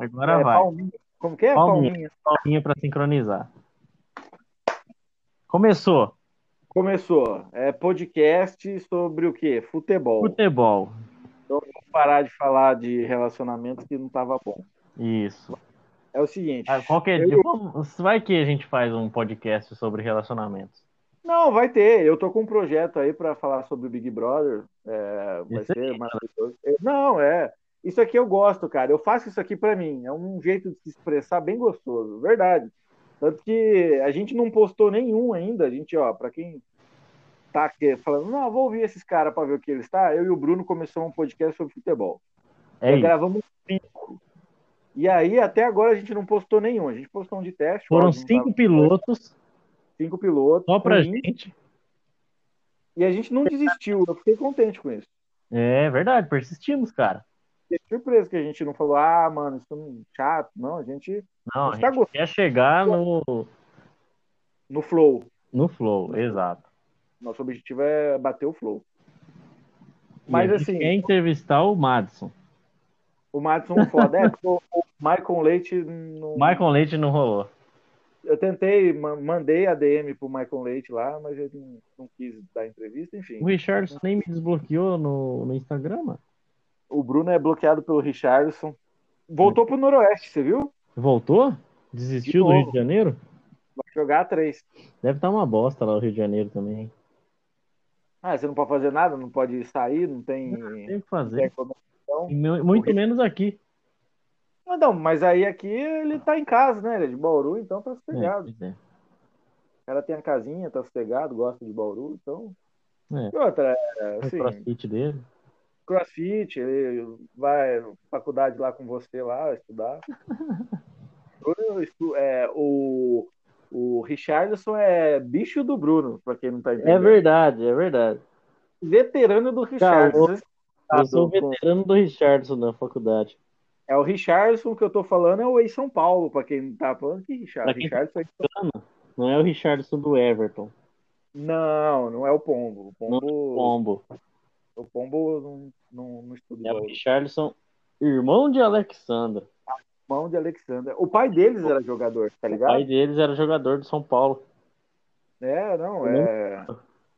Agora É, vai. palminha. Como que é? Palminha. Palminha. Palminha pra sincronizar. Começou. Começou. É podcast sobre o quê? Futebol. Futebol. Então vamos parar de falar de relacionamentos que não tava bom. Isso. É o seguinte. Ah, Qualquer Eu- dia. Vai que a gente faz um podcast sobre relacionamentos. Não, vai ter. Eu tô com um projeto aí pra falar sobre o Big Brother. É, vai Isso ser maravilhoso. Eu- Não, é. Isso aqui eu gosto, cara. Eu faço isso aqui pra mim. É um jeito de se expressar bem gostoso, verdade. Tanto que a gente não postou nenhum ainda. A gente, ó, pra quem tá aqui falando, não, vou ouvir esses caras pra ver o que eles tá. Eu e o Bruno começamos um podcast sobre futebol. É isso. gravamos cinco. E aí, até agora, a gente não postou nenhum. A gente postou um de teste. Foram cinco pilotos cinco pilotos. só pra ruim, gente. E a gente não desistiu. Eu fiquei contente com isso. É verdade, persistimos, cara. Fiquei surpreso que a gente não falou, ah, mano, isso é chato. Não, a gente Não, a Mas tá gente quer chegar no, no flow. no flow, exato. Nosso objetivo é bater o flow. Mas a gente assim, quer entrevistar o Madison. o Madison foda. É, porque o Michael Leite não. Michael Leite não rolou. Eu tentei, ma- mandei a DM pro Michael Leite lá, mas ele não, não quis dar entrevista, enfim. O Richardson nem me desbloqueou no, no Instagram, mano. O Bruno é bloqueado pelo Richardson. Voltou pro Noroeste, você viu? Voltou? Desistiu do novo. Rio de Janeiro? Vai jogar a três. Deve estar uma bosta lá o Rio de Janeiro também. hein? Ah, você não pode fazer nada, não pode sair, não tem. Tem o que tem fazer. Muito menos aqui. Não, não, mas aí aqui ele tá em casa, né? Ele é de Bauru, então tá É, sossegado. pois é. O cara tem a casinha, tá sossegado, gosta de Bauru, então. É. E outra, é, O assim, crossfit dele. Crossfit, ele vai faculdade lá com você lá, estudar. Estu- é, o, o Richardson é bicho do Bruno, pra quem não tá entendendo. É verdade, é verdade. Veterano do Richardson. Cara, Eu sou veterano do Richardson na faculdade. É o Richardson que eu tô falando, é o ex-São Paulo, pra quem não tá falando que Richard. Quem- Richardson é... Não é o Richardson do Everton. Não, não é o Pombo. O Não é Pombo, o Pombo. O Pombo não, não, não estuda É o. Richardson, irmão de Alexandra. Mão de Alexander. O pai deles era jogador, tá O ligado? pai deles era jogador do São Paulo. É, não, é.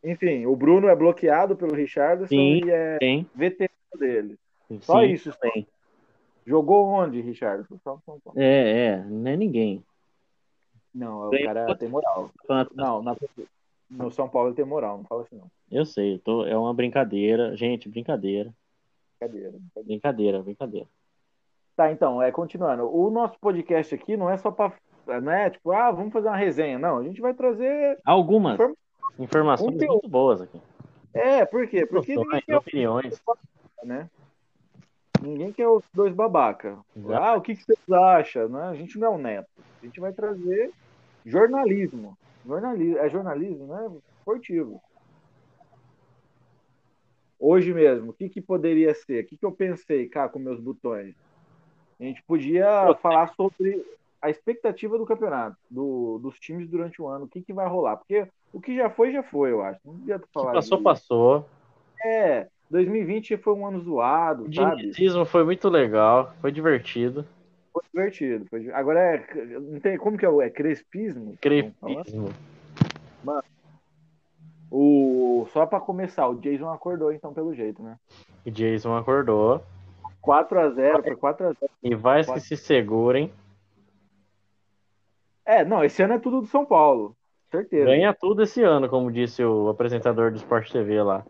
Enfim, o Bruno é bloqueado pelo Richardson Sim. e é Tem. veterano dele. Só Sim, isso. tem. Jogou onde, Richardson? Só São Paulo. É, é, não é ninguém. Não, o Tem- cara tem moral. Não, na- no São Paulo ele tem moral, não fala assim não. Eu sei, eu tô, é uma brincadeira. Gente, brincadeira. Brincadeira. brincadeira. Brincadeira, brincadeira. Tá, então, é continuando. O nosso podcast aqui não é só pra. Não é tipo, ah, vamos fazer uma resenha. Não, a gente vai trazer. Algumas Inform- informações Conteúdo. muito boas aqui. É, por quê? Porque ninguém quer, opiniões. né? Ninguém quer os dois babaca. Exato. Ah, o que, que vocês acham? Né? A gente não é o neto. A gente vai trazer jornalismo. Jornalismo, é jornalismo, né? Esportivo. Hoje mesmo, o que, que poderia ser? O que, que eu pensei, cá, com meus botões? A gente podia falar sobre a expectativa do campeonato, do- dos times durante o ano, o que, que vai rolar. Porque o que já foi, já foi, eu acho. Não adianta Que falar. passou, de- passou. É, 2020 foi um ano zoado, O sabe? dinizismo foi muito legal, foi divertido. Foi divertido. foi di- Agora é. Não tem, como que é? o- É crespismo? Falar? Crepismo. O, só pra começar, o Jason acordou então, pelo jeito, né? O Jason acordou. 4x0 pra 4x0. E vai que se segurem. É, não, esse ano é tudo do São Paulo. Certeza. Ganha tudo esse ano, como disse o apresentador do Sport TV lá.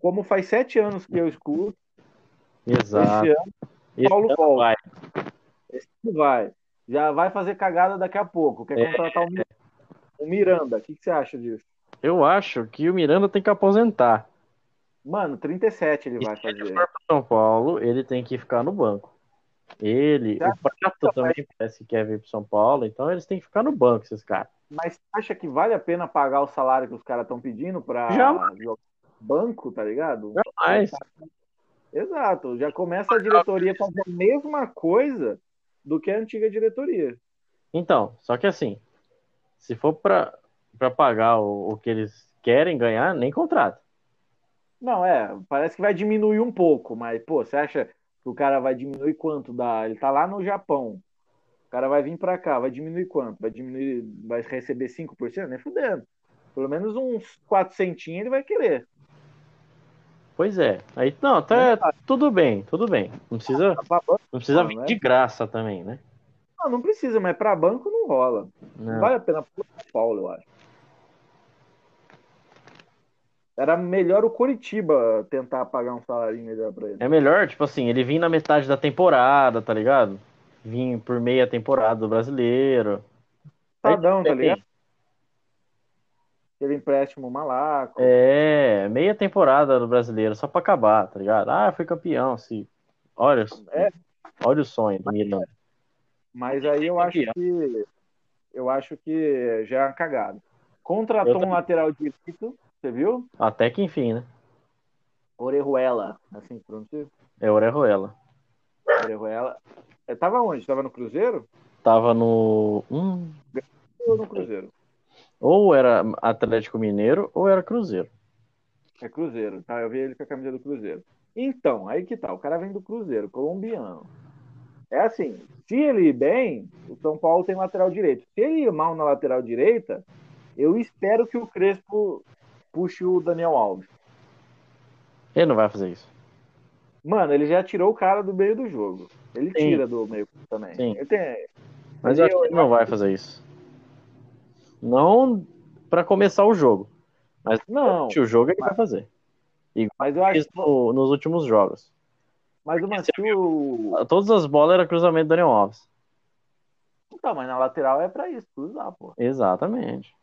Como faz sete anos que eu escuto, Exato. esse ano Paulo volta. vai. Vai. Já vai fazer cagada daqui a pouco. Quer É. contratar o Mi- o Miranda. O que, que você acha disso? Eu acho que o Miranda tem que aposentar. Mano, 37 ele vai E se ele fazer. for para São Paulo, ele tem que ficar no banco. Ele, o Prato também parece que quer vir para São Paulo, então eles têm que ficar no banco, esses caras. Mas você acha que vale a pena pagar o salário que os caras estão pedindo jogar banco, tá ligado? Jamais. Exato. Já começa a diretoria fazer a mesma coisa do que a antiga diretoria. Então, só que assim, se for para pagar o, o que eles querem ganhar, nem contrata. Não, é, parece que vai diminuir um pouco, mas, pô, você acha. o cara vai diminuir quanto da. Ele tá lá no Japão. O cara vai vir para cá, vai diminuir quanto? Vai diminuir, vai receber 5%? Nem fudendo. Pelo menos uns 4 centinhos ele vai querer. Pois é. Aí, não, tá, tudo bem, tudo bem. Não precisa, banco, não precisa vir né? de graça também, né? não, não precisa, mas para banco não rola. Não vale a pena pro São Paulo, eu acho. Era melhor o Curitiba tentar pagar um salário melhor pra ele. É melhor, tipo assim, ele vir na metade da temporada, tá ligado? Vir por meia temporada do brasileiro. Tadão, tá ligado? Aquele empréstimo malaco. É, meia temporada do brasileiro, só pra acabar, tá ligado? Ah, foi campeão, se. Olha, É. olha o sonho do Miranda. Mas aí eu acho que eu acho que já é uma cagada. Contratou Eu um lateral direito, você viu? Até que enfim, né? Orejuela, assim que pronuncia. É Orejuela. Orejuela. É, tava onde? Tava no Cruzeiro? Tava no. Hum, Ou no Cruzeiro? Ou era Atlético Mineiro ou era Cruzeiro. É Cruzeiro, tá? Eu vi ele com a camisa do Cruzeiro. Então, aí que tá. O cara vem do Cruzeiro, colombiano. É assim, se ele ir bem, o São Paulo tem lateral direito. Se ele ir mal na lateral direita, eu espero que o Crespo puxe o Daniel Alves. Ele não vai fazer isso. Mano, ele já tirou o cara do meio do jogo. Ele Sim. tira do meio também. Sim. Tem... Mas Ele- eu acho que ele não vai fazer isso. Não pra começar o jogo. Mas Não, o jogo ele vai fazer. mas eu acho no- nos últimos jogos. mas o Matheus. Todas as bolas eram cruzamento do Daniel Alves. Tá, mas na lateral é pra isso, cruzar, pô. Exatamente.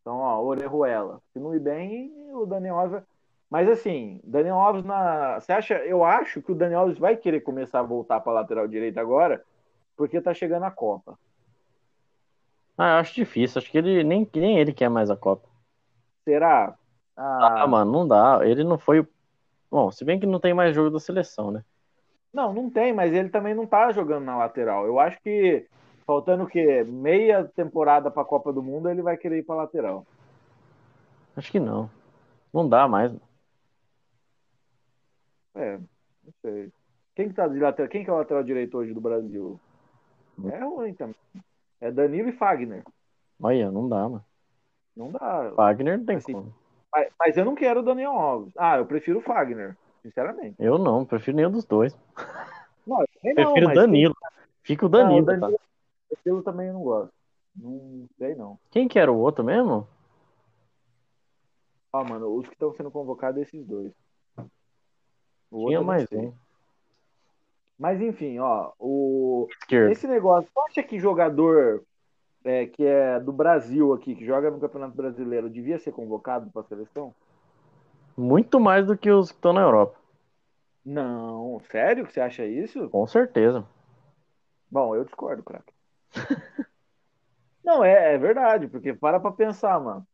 Então, ó, Orejuela. Se não ir bem, o Daniel Alves. Mas assim, Daniel Alves na. Você acha? Eu acho que o Daniel Alves vai querer começar a voltar pra lateral direita agora, porque tá chegando a Copa. Ah, eu acho difícil. Acho que ele nem, nem ele quer mais a Copa. Será? Ah, Ah, mano, não dá. Ele não foi. Bom, se bem que não tem mais jogo da seleção, né? não, não tem, mas ele também não tá jogando na lateral. Eu acho que faltando o quê? Meia temporada pra Copa do Mundo, ele vai querer ir pra lateral. Acho que não. Não dá mais. É, não sei. Quem que tá de lateral? Quem que é o lateral direito hoje do Brasil? É ruim também. É Danilo e Fagner. Olha, não dá, mano. Não dá. Wagner não tem Assim, como. Mas, mas eu não quero o Daniel Alves. Ah, eu prefiro o Fagner, sinceramente. Eu não, prefiro nenhum dos dois. Não, eu não, Prefiro mas Danilo. Fica o. Danilo, Não, o tá? Danilo, Danilo também eu não gosto. Não sei, não. Quem que era o outro mesmo? Ó, mano, os que estão sendo convocados é esses dois. O outro Tinha não mais um. Mas enfim, ó, o... Esquerdo. esse negócio, você acha que jogador é, que é do Brasil aqui, que joga no Campeonato Brasileiro, devia ser convocado para a seleção? Muito mais do que os que estão na Europa. Não, sério que você acha isso? Com certeza. Bom, eu discordo, craque. Não, é, é verdade, porque para pra pensar, mano.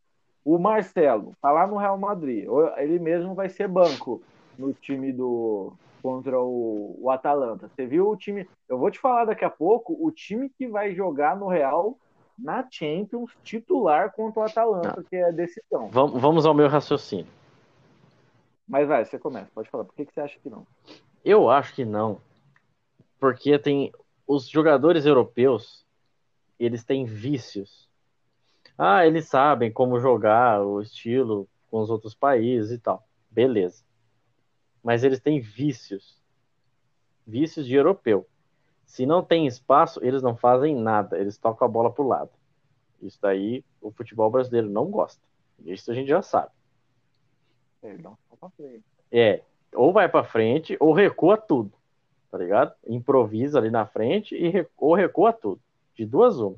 O Marcelo tá lá no Real Madrid. Ele mesmo vai ser banco no time do contra o, o Atalanta. Você viu o time? Eu vou te falar daqui a pouco o time que vai jogar no Real na Champions titular contra o Atalanta, que é decisão. Vamos, vamos ao meu raciocínio. Mas vai, você começa, pode falar. Por que, que você acha que não? Eu acho que não. Porque tem os jogadores europeus, eles têm vícios. Ah, eles sabem como jogar o estilo com os outros países e tal. Beleza. Mas eles têm vícios. Vícios de europeu. Se não tem espaço, eles não fazem nada. Eles tocam a bola pro lado. Isso daí o futebol brasileiro não gosta. Isso a gente já sabe. Pra frente. É, ou vai pra frente ou recua tudo, tá ligado? Improvisa ali na frente e re- ou recua tudo. De duas uma.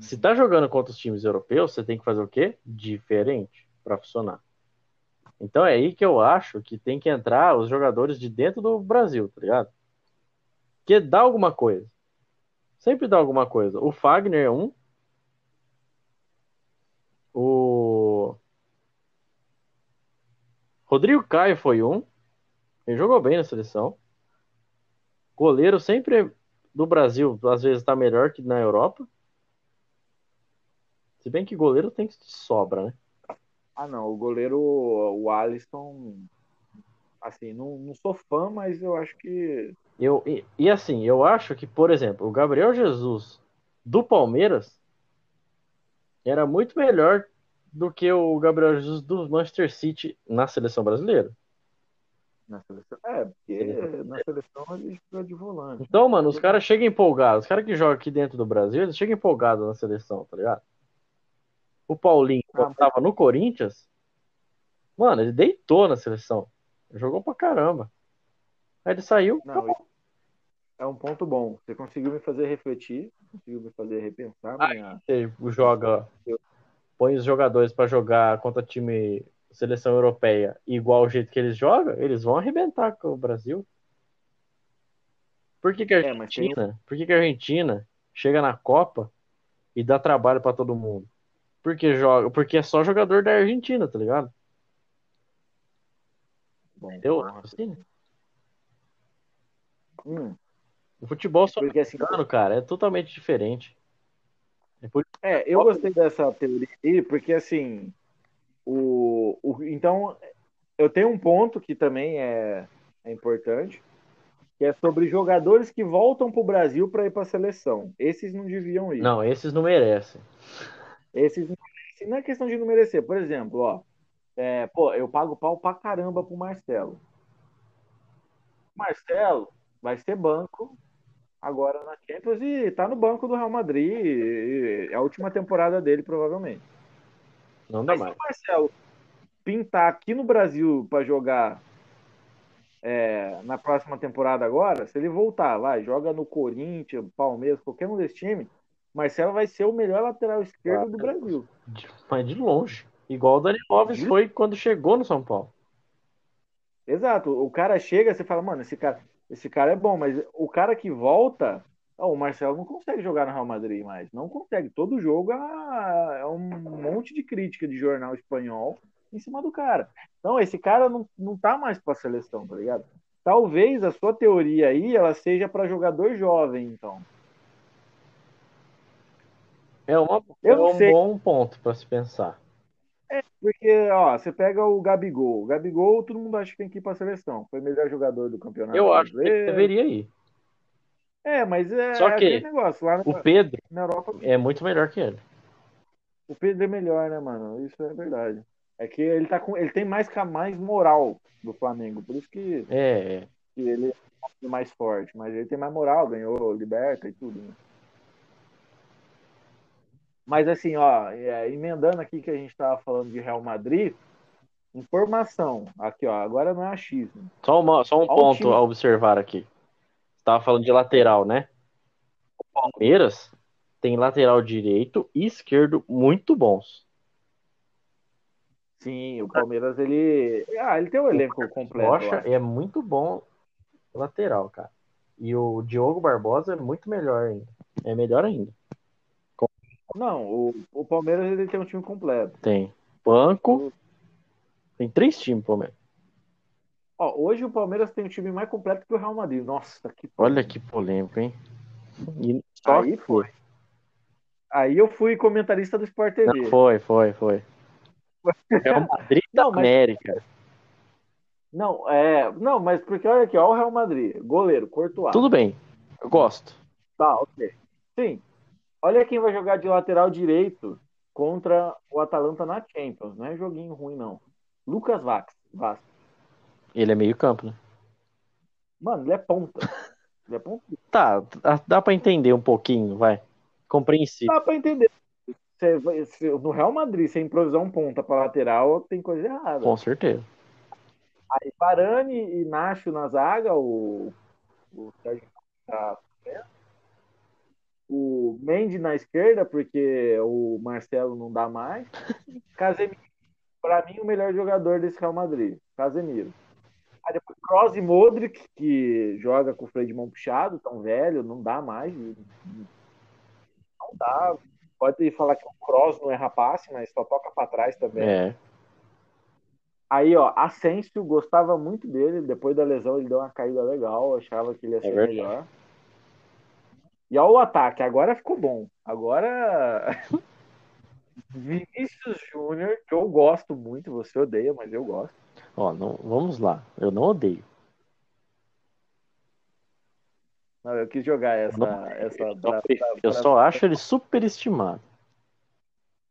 Se tá jogando contra os times europeus, você tem que fazer o quê? Diferente pra funcionar. Então é aí que eu acho que tem que entrar os jogadores de dentro do Brasil, tá ligado? Que dá alguma coisa. Sempre dá alguma coisa. O Fagner é um. O Rodrigo Caio foi um. Ele jogou bem na seleção. Goleiro sempre do Brasil, às vezes tá melhor que na Europa. Se bem que goleiro tem que sobra, né? Ah, não, o goleiro, o Alisson, Assim, não, não sou fã, mas eu acho que. Eu, e, e assim, eu acho que, por exemplo, o Gabriel Jesus do Palmeiras era muito melhor do que o Gabriel Jesus do Manchester City na seleção brasileira. Na seleção. É, porque na seleção a gente precisa de volante. Então, mano, os caras chegam empolgados. Os caras que jogam aqui dentro do Brasil, eles chegam empolgados na seleção, tá ligado? O Paulinho, Ah, quando mas- tava no Corinthians, mano, ele deitou na seleção. Jogou pra caramba. Aí ele saiu. Não, é um ponto bom. Você conseguiu me fazer refletir, conseguiu me fazer repensar. Ah, minha- Você joga, põe os jogadores pra jogar contra time seleção europeia igual o jeito que eles jogam, eles vão arrebentar com o Brasil. Por que, que a É, mas tem- Argentina, por que, que a Argentina chega na Copa e dá trabalho pra todo mundo? Porque joga, porque é só jogador da Argentina, tá ligado? Bom, Entendeu? Assim, Hum, o futebol porque assim, cara, é totalmente diferente. É por- É, eu gostei dessa teoria aí, porque assim, o, o, então, eu tenho um ponto que também é, é importante, que é sobre jogadores que voltam para o Brasil para ir para a seleção. Esses não deviam ir. Não, esses não merecem. Esses não, não é questão de não merecer. Por exemplo, ó, é, pô, eu pago pau pra caramba pro Marcelo. Marcelo vai ser banco agora na Champions e tá no banco do Real Madrid. e- e é a última temporada dele, provavelmente. Não dá Mas se mais. o Marcelo pintar aqui no Brasil para jogar é, na próxima temporada agora, se ele voltar, vai, joga no Corinthians, Palmeiras, qualquer um desses times, Marcelo vai ser o melhor lateral esquerdo do Brasil. Mas de longe. Igual o Dani Alves foi quando chegou no São Paulo. Exato. O cara chega, você fala, mano, esse cara, esse cara é bom, mas o cara que volta, ó, o Marcelo não consegue jogar no Real Madrid mais. Não consegue. Todo jogo é é um monte de crítica de jornal espanhol em cima do cara. Então, esse cara não, não tá mais pra seleção, tá ligado? Talvez a sua teoria aí ela seja para jogador jovem, então. É, uma, é um sei. bom ponto pra se pensar. Porque, ó, você pega o Gabigol. O Gabigol, todo mundo acha que tem que ir pra seleção. Foi o melhor jogador do campeonato Eu acho que deveria ir. É, mas é, Só é que aquele negócio. Lá na, O Pedro na Europa é muito melhor que ele. O Pedro é melhor, né, mano? Isso é verdade. É que ele tá com, ele tem mais mais moral do Flamengo, por isso que, É, é. que ele é mais forte, mas ele tem mais moral, ganhou liberta e tudo. Né? Mas assim, ó, é, emendando aqui que a gente tava falando de Real Madrid, informação, aqui ó, agora não é achismo. Só, uma, só um o ponto a observar aqui. Você tava falando de lateral, né? O Palmeiras tem lateral direito e esquerdo muito bons. Sim, o Palmeiras ele, ah, ele tem um elenco completo. eu Rocha é muito bom lateral, cara. E o Diogo Barbosa é muito melhor ainda. É melhor ainda. Não, o, o Palmeiras ele tem um time completo. Tem banco. Tem três times, Palmeiras. Ó, hoje o Palmeiras tem um time mais completo que o Real Madrid. Nossa, que Olha que polêmico, hein? E só Aí foi. Aí eu fui comentarista do Sport TV. Não, foi, foi, foi. É o Madrid da Não, mas- América. Não, é. Não, mas porque olha aqui, ó, o Real Madrid. Goleiro, Courtois. Tudo bem. Eu gosto. Tá, ok. Sim. Olha quem vai jogar de lateral direito contra o Atalanta na Champions. Não é joguinho ruim, não. Lucas Vax. Vaz. Ele é meio campo, né? Mano, ele é ponta. Ele é ponta. Tá, dá- pra entender um pouquinho, vai. Compreensível. Dá pra entender. Você se- no Real Madrid, você improvisar um ponta pra lateral, tem coisa errada. Com certeza. Aí Varane e Nacho na zaga, o, o Sérgio tá o Mendy na esquerda, porque o Marcelo não dá mais. Casemiro, para mim, o melhor jogador desse Real Madrid. Casemiro. Aí depois Kroos e Modric, que joga com o freio de mão puxado, tão velho, não dá mais. Não dá. Pode falar que o Kroos não é rapaz, mas só toca para trás também. É. Aí, ó, Asensio gostava muito dele. Depois da lesão, ele deu uma caída legal. Achava que ele ia ser verdade. melhor. E ó, o ataque. Agora ficou bom. Agora. Vinícius Júnior, que eu gosto muito. Você odeia, mas eu gosto. Ó, não, vamos lá. Eu não odeio. Não, eu quis jogar essa. Não, essa eu, pra- só, pra- eu só acho ele superestimado.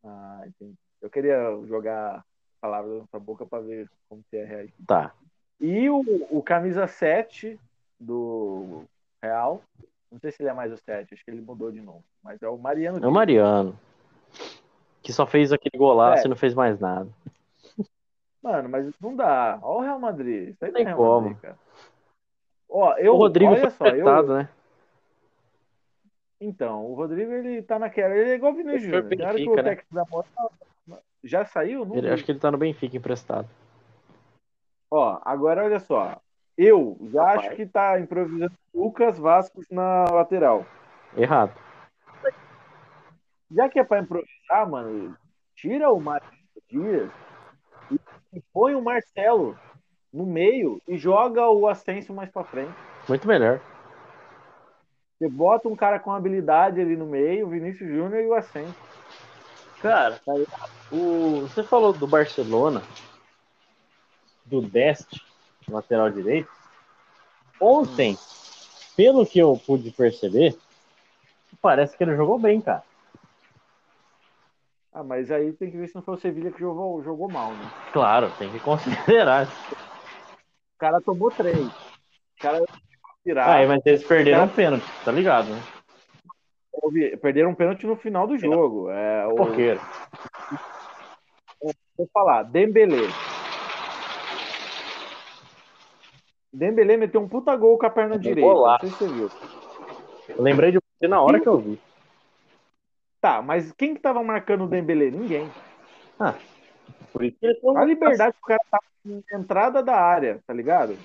Ah, entendi. Eu queria jogar palavras na sua boca pra ver como que é reagir. Tá. E o, o camisa 7 do Real, não sei se ele é mais o 7, acho que ele mudou de novo, mas é o Mariano É o. Mariano. Que só fez aquele golaço É. e não fez mais nada. Mano, mas não dá. Olha o Real Madrid. Isso aí não Tem Real como. Madrid, cara. Ó, eu, o Rodrigo olha só, eu, emprestado, né? Então, o Rodrigo, ele tá naquela. Ele é igual o Vinícius Júnior. Hora que Benfica, o né? da moto já saiu? Não Ele- acho que ele tá no Benfica emprestado. Ó, agora olha só. Eu já Rapaz. acho que tá improvisando Lucas Vasco na lateral. Errado. Já que é pra improvisar, mano, tira o Marcos Dias e põe o Marcelo no meio e joga o Ascenso mais pra frente. Muito melhor. Você bota um cara com habilidade ali no meio, o Vinícius Júnior e o Ascenso. Cara, o, você falou do Barcelona, do Dest, lateral direito. Ontem, pelo que eu pude perceber, parece que ele jogou bem, cara. Ah, mas aí tem que ver se não foi o Sevilha que jogou, jogou mal, né? Claro, tem que considerar. O cara tomou três. O cara tirar. Ah, mas eles perderam um pênalti, tá ligado, né? Perderam um pênalti no final do jogo. É, o, Porqueiro. vou falar, Dembele. Dembele meteu um puta gol com a perna Um direita. Não golaço. sei se você viu. Eu lembrei de você na hora que eu vi. Tá, mas quem que tava marcando o Dembele? Ninguém. Por isso que A liberdade que o cara tá na entrada da área, tá ligado?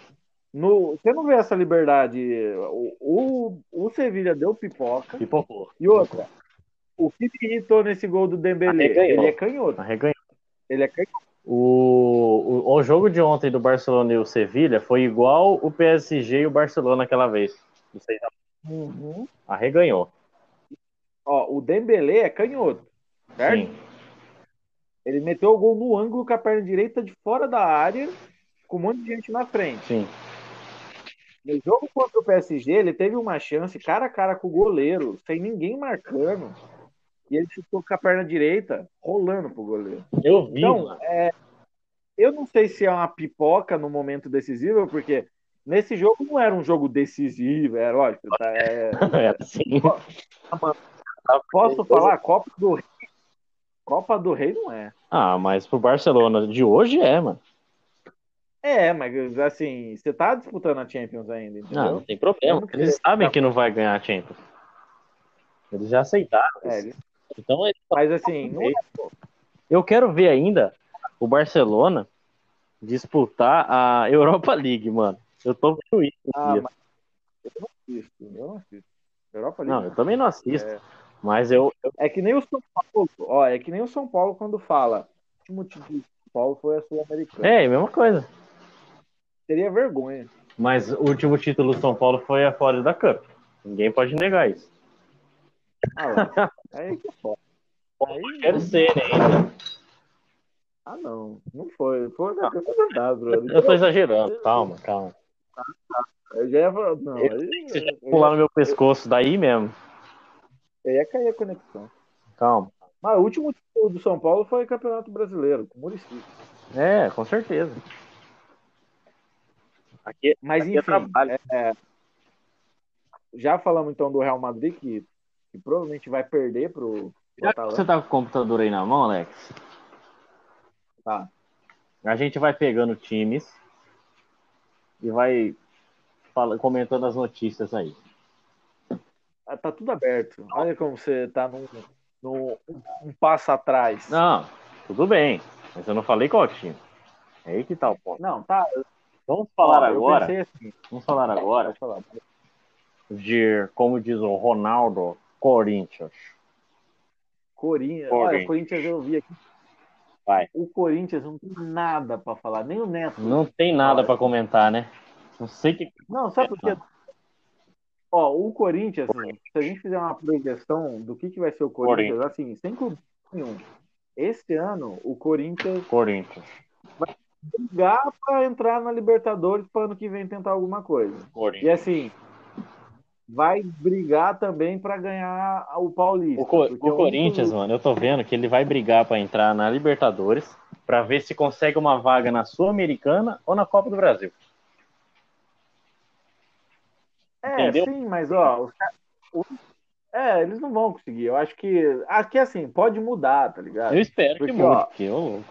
No, você não vê essa liberdade. O, o, o Sevilha deu pipoca. Pipocou. E outra, o que me irritou nesse gol do Dembele? Ele é canhoto. Arreganhou. Ele é canhoto. O, o, o jogo de ontem do Barcelona e o Sevilha foi igual o PSG e o Barcelona naquela vez. Não sei, Uhum. arreganhou. Ó, o Dembele é canhoto, certo? Sim. Ele meteu o gol no ângulo com a perna direita de fora da área, com um monte de gente na frente. Sim. No jogo contra o PSG, ele teve uma chance cara a cara com o goleiro, sem ninguém marcando. E ele chutou com a perna direita, rolando pro goleiro. Eu vi, Então, é, eu não sei se é uma pipoca no momento decisivo, porque nesse jogo não era um jogo decisivo, é lógico. tá, é- É assim. posso falar? Copa do Rei. Copa do Rei não é. Ah, mas pro Barcelona de hoje é, mano. É, mas assim, você tá disputando a Champions ainda, Não, entendeu? não tem problema. Eles sabem que não vai ganhar a Champions. Eles já aceitaram. É, isso. Ele- Então, eles- mas assim, não é eu quero ver ainda o Barcelona disputar a Europa League, mano. Eu tô vendo isso. Ah, eu não assisto, eu não assisto. Europa League. Não, eu também não assisto. É. Mas eu, eu- É que nem o São Paulo, ó, é que nem o São Paulo quando fala. O último título do São Paulo foi a Sul-Americana. É, a mesma coisa. Seria vergonha. Mas o último título do São Paulo foi a Florida Cup. Ninguém pode negar isso. Ah. Aí que é foda. Aí, Quero ser, né? ainda. ah, não. Não foi. Foi foi verdade, brother. Eu tô exagerando. Calma, calma. Eu já ia falar, não. Eu Aí, Você já pular no meu pescoço daí mesmo. eu ia cair a conexão. Calma. Mas o último título do São Paulo foi Campeonato Brasileiro, com o Muricy. É, com certeza. Aqui, Mas aqui é enfim, trabalho. é, já falamos então do Real Madrid, que, que provavelmente vai perder pro, pro você tá com o computador aí na mão, Alex, Tá. a gente vai pegando times e vai fala- comentando as notícias aí. Ah, Tá tudo aberto. Olha como você tá num, num um, passo atrás. Não, tudo bem. Mas eu não falei qual time. É aí que tá o ponto. Não, tá. Vamos falar eu agora. assim, Vamos falar agora falar. de, como diz o Ronaldo, Corinthians. Corinthians. Corinthians. Olha, o Corinthians eu vi aqui. Vai. O Corinthians não tem nada pra falar, nem o Neto. Não tem nada pra comentar, né? Não sei que. Não, sabe por quê? Ó, o Corinthians, assim, se a gente fizer uma projeção do que, que vai ser o Corinthians, assim, sem clube nenhum. Esse ano, o Corinthians Corinthians. brigar para entrar na Libertadores para ano que vem tentar alguma coisa. E assim, vai brigar também para ganhar o Paulista. O, Co o é Corinthians, mano, eu tô vendo que ele vai brigar para entrar na Libertadores para ver se consegue uma vaga na Sul-Americana ou na Copa do Brasil. É, Entendeu? sim, mas ó, os, é, eles não vão conseguir. Eu acho que aqui assim pode mudar, tá ligado? Eu espero porque, que mude, ó, porque eu...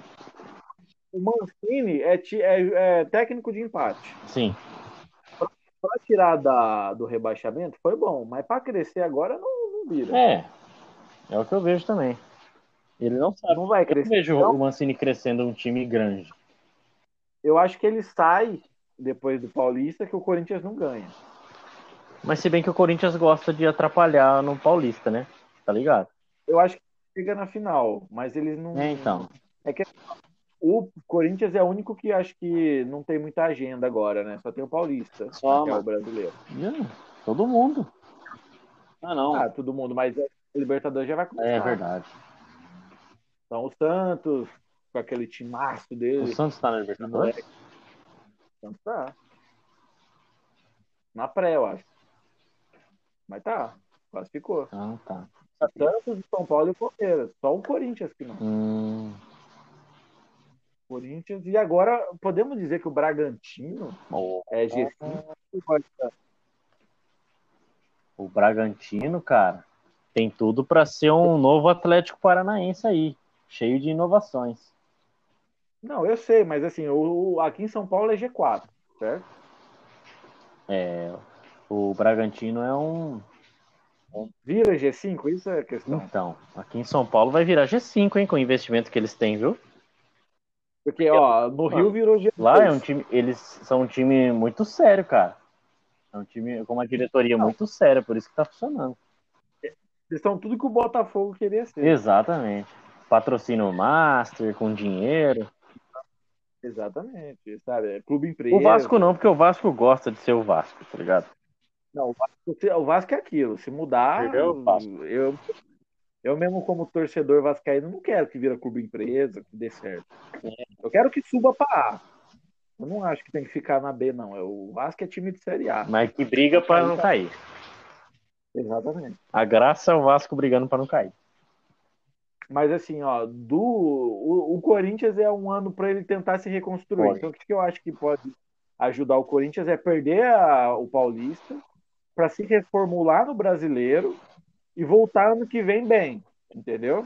o Mancini é, é, é técnico de empate. Sim para tirar da, do rebaixamento foi bom, mas para crescer agora não, não vira. É, é o que eu vejo também. Ele não sabe. Não vai crescer. Eu vejo então, o Mancini crescendo um time grande. Eu acho que ele sai depois do Paulista que o Corinthians não ganha. Mas se bem que o Corinthians gosta de atrapalhar no Paulista, né? Tá ligado? Eu acho que chega na final, mas eles não. É, então. É que o Corinthians é o único que acho que não tem muita agenda agora, né? Só tem o Paulista, Só, que é o brasileiro. Yeah, todo mundo. Ah, não. Ah, todo mundo, mas o Libertadores já vai começar. É verdade. Então o Santos, com aquele timaço dele. O Santos tá na Libertadores? O Santos tá. Na pré, eu acho. Mas tá, classificou. Ah, tá. Santos, São Paulo e Palmeiras. Só o Corinthians que não. Hum. Corinthians. E agora, podemos dizer que o Bragantino oh, é G5? O Bragantino, cara, tem tudo para ser um novo Atlético Paranaense aí, cheio de inovações. Não, eu sei, mas assim, o, aqui em São Paulo é G4, certo? É, o Bragantino é um. Vira G5? Isso é a questão. Então, aqui em São Paulo vai virar G5, hein, com o investimento que eles têm, viu? Porque, ó, no Rio virou G2. Lá é um time, eles são um time muito sério, cara. É um time com uma diretoria Não. muito séria, por isso que tá funcionando. Eles são tudo que o Botafogo queria ser. Exatamente. Patrocínio master, com dinheiro. Exatamente, sabe? É clube empresa. O Vasco não, porque o Vasco gosta de ser o Vasco, tá ligado? Não, o Vasco, o Vasco é aquilo. Se mudar, eu, eu, eu mesmo como torcedor vascaíno não quero que vira clube empresa, que dê certo. Eu quero que suba para A. Eu não acho que tem que ficar na B, não. É, o Vasco é time de Série A. Mas que briga para não cair. Exatamente. A graça é o Vasco brigando para não cair. Mas assim, ó, do o, o Corinthians é um ano para ele tentar se reconstruir. Pode. Então o que eu acho que pode ajudar o Corinthians é perder a, o Paulista para se reformular no Brasileiro e voltar ano que vem bem, entendeu?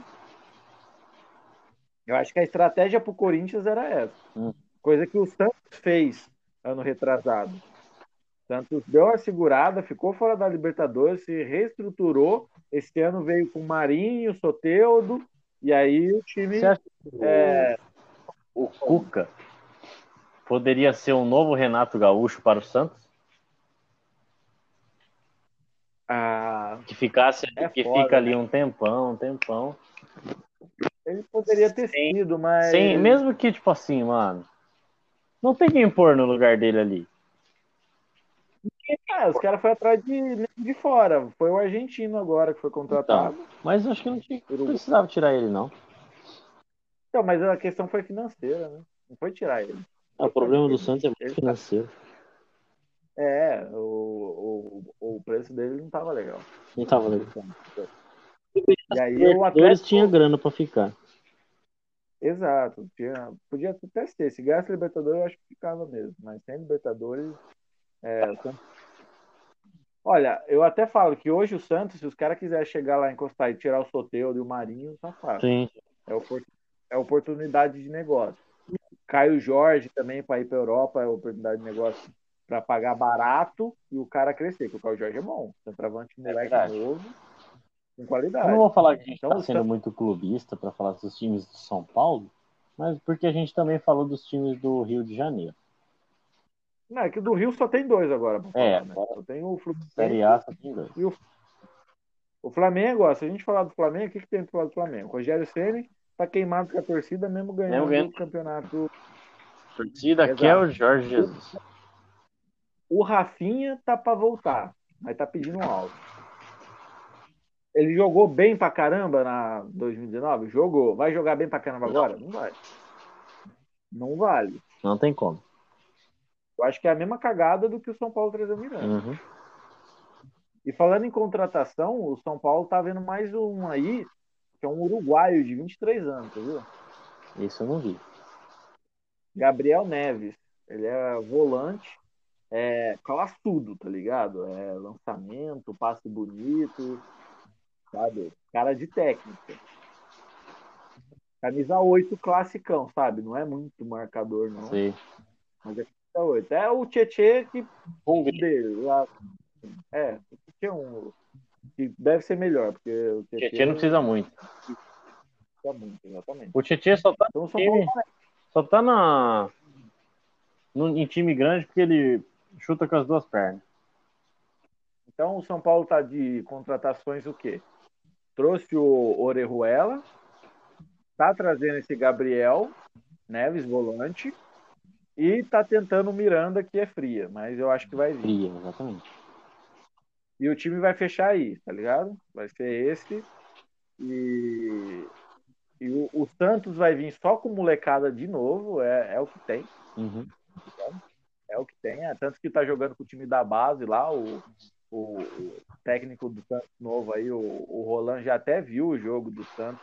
Eu acho que a estratégia para o Corinthians era essa. Hum. Coisa que o Santos fez ano retrasado. O Santos deu a segurada, ficou fora da Libertadores, se reestruturou. Esse ano veio com Marinho, Soteudo, e aí o time. É... O Cuca poderia ser um novo Renato Gaúcho para o Santos? Ah, que ficasse é que foda, fica ali né? um tempão, um tempão. Ele poderia ter sem, sido, mas. Sem, mesmo que, tipo assim, mano. Não tem quem pôr no lugar dele ali. É, os caras foram atrás de, de fora. Foi o argentino agora que foi contratado. Então, mas acho que não, tinha, precisava tirar ele, não. Então, mas a questão foi financeira, né? Não foi tirar ele. Ah, o problema do Santos é muito financeiro. É, o, o, o preço dele não tava legal. Não tava legal. E aí o Atlético tinha grana para ficar. Exato, tinha, podia até ser. Se ganhasse Libertadores, eu acho que ficava mesmo. Mas sem Libertadores. É, Olha, eu até falo que hoje o Santos, se os caras quiserem chegar lá, encostar e tirar o Soteudo e o Marinho, tá fácil. Sim. É, é oportunidade de negócio. Caio Jorge também para ir para Europa é oportunidade de negócio para pagar barato e o cara crescer, porque o Jorge é bom. Centroavante é moleque é novo, com qualidade. Eu não vou falar que a gente está então, sendo tá... muito clubista para falar dos times de São Paulo, mas porque a gente também falou dos times do Rio de Janeiro. Não, é que do Rio só tem dois agora. Falar, é, né? só tem o Fluminense. Série A só tem dois. E o, o Flamengo, ó, se a gente falar do Flamengo, o que, que tem para falar do Flamengo? O Rogério Ceni tá queimado com a torcida, mesmo ganhando o campeonato. A torcida Exato. quer o Jorge Jesus. O Rafinha tá para voltar, mas tá pedindo alto. Ele jogou bem pra caramba na 2019? Jogou. Vai jogar bem pra caramba agora? Não vai. Não vale. Não tem como. Eu acho que é a mesma cagada do que o São Paulo trazer o Miranda. Uhum. E falando em contratação, o São Paulo tá vendo mais um aí, que é um uruguaio de 23 anos, tá viu? Isso eu não vi. Gabriel Neves. Ele é volante, é classudo, tá ligado? É lançamento, passe bonito, sabe? Cara de técnica. Camisa 8 classicão, sabe? Não é muito marcador, não. Sei. Mas é camisa 8. É o Tietê que Hungria. dele. Lá. É, o Tietê é um. Que deve ser melhor, porque o O Tietê, Tietchan não precisa muito. precisa muito, exatamente. O Tietchan só tá, Então São time- só tá na, no, em time grande porque ele chuta com as duas pernas. Então o São Paulo tá de contratações o quê? Trouxe o Orejuela, tá trazendo esse Gabriel Neves, volante, e tá tentando o Miranda, que é fria, mas eu acho que vai vir. Fria, exatamente. E o time vai fechar aí, tá ligado? Vai ser esse. E, e o, o Santos vai vir só com molecada de novo, é, é o que tem. Uhum. É o que tem, é, tanto que tá jogando com o time da base lá, o, o, o técnico do Santos novo aí, o, o Roland já até viu o jogo do Santos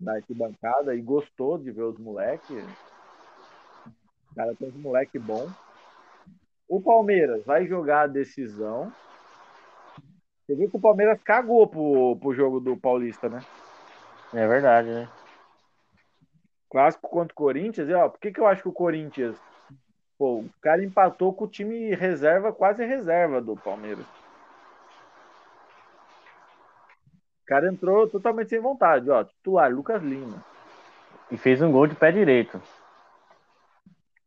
na arquibancada e gostou de ver os moleques. Cara tem uns moleque bom. O Palmeiras vai jogar a decisão. Você viu que o Palmeiras cagou pro, pro jogo do Paulista, né? É verdade, né? Clássico contra o Corinthians, e ó, por que, que eu acho que o Corinthians, pô, o cara empatou com o time reserva, quase reserva do Palmeiras. O cara entrou totalmente sem vontade, ó, titular, Lucas Lima. E fez um gol de pé direito.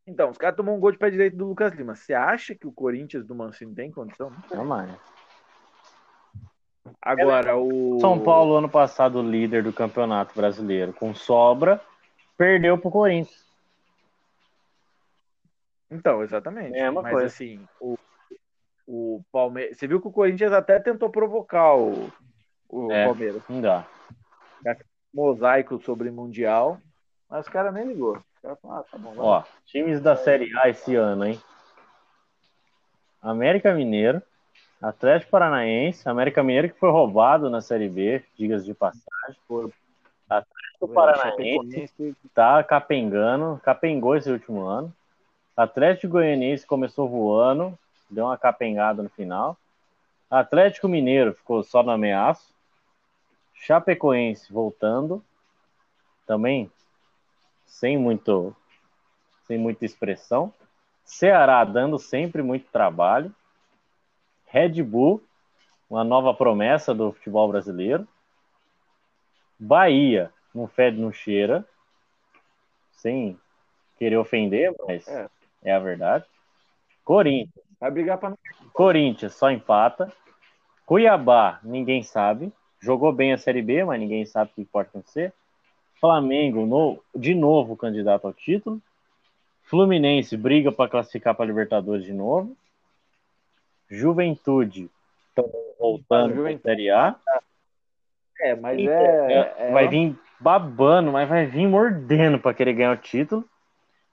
Então, os caras tomou um gol de pé direito do Lucas Lima. Você acha que o Corinthians do Mancini tem condição? Não mais. Agora, o. São Paulo, ano passado, líder do Campeonato Brasileiro, com sobra, perdeu pro Corinthians. Então, exatamente. É uma Mas coisa. assim, o, o Palmeiras. Você viu que o Corinthians até tentou provocar o, o É. Palmeiras. Não dá. Mosaico sobre Mundial. Mas o cara nem ligou. O cara falou, ah, tá bom. Ó, times da Série A esse ano, hein? América Mineiro, Atlético Paranaense, América Mineiro que foi roubado na Série B, digas de passagem. Foi. Atlético Paranaense tá capengando, capengou esse último ano. Atlético Goianiense começou voando, deu uma capengada no final. Atlético Mineiro ficou só no ameaço. Chapecoense voltando, também sem muito sem muita expressão. Ceará dando sempre muito trabalho. Red Bull, uma nova promessa do futebol brasileiro. Bahia, não fede, não cheira. Sem querer ofender, mas É. é a verdade. Corinthians. Vai brigar pra não. Corinthians só empata. Cuiabá, ninguém sabe. Jogou bem a Série B, mas ninguém sabe o que pode acontecer. Flamengo, no- de novo candidato ao título. Fluminense briga para classificar para Libertadores de novo. Juventude voltando para Juventude. Série A. É, mas Inter, é. é- vai vir babando, mas vai vir mordendo para querer ganhar o título.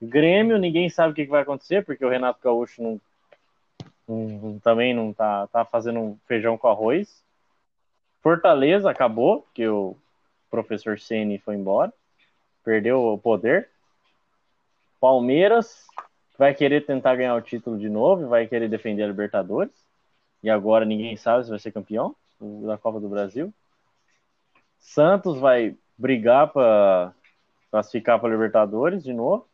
Grêmio, ninguém sabe o que vai acontecer, porque o Renato Gaúcho não, não- também não tá, tá fazendo um feijão com arroz. Fortaleza acabou, que o professor Ceni foi embora, perdeu o poder. Palmeiras vai querer tentar ganhar o título de novo, vai querer defender a Libertadores. E agora ninguém sabe se vai ser campeão da Copa do Brasil. Santos vai brigar para classificar para Libertadores de novo.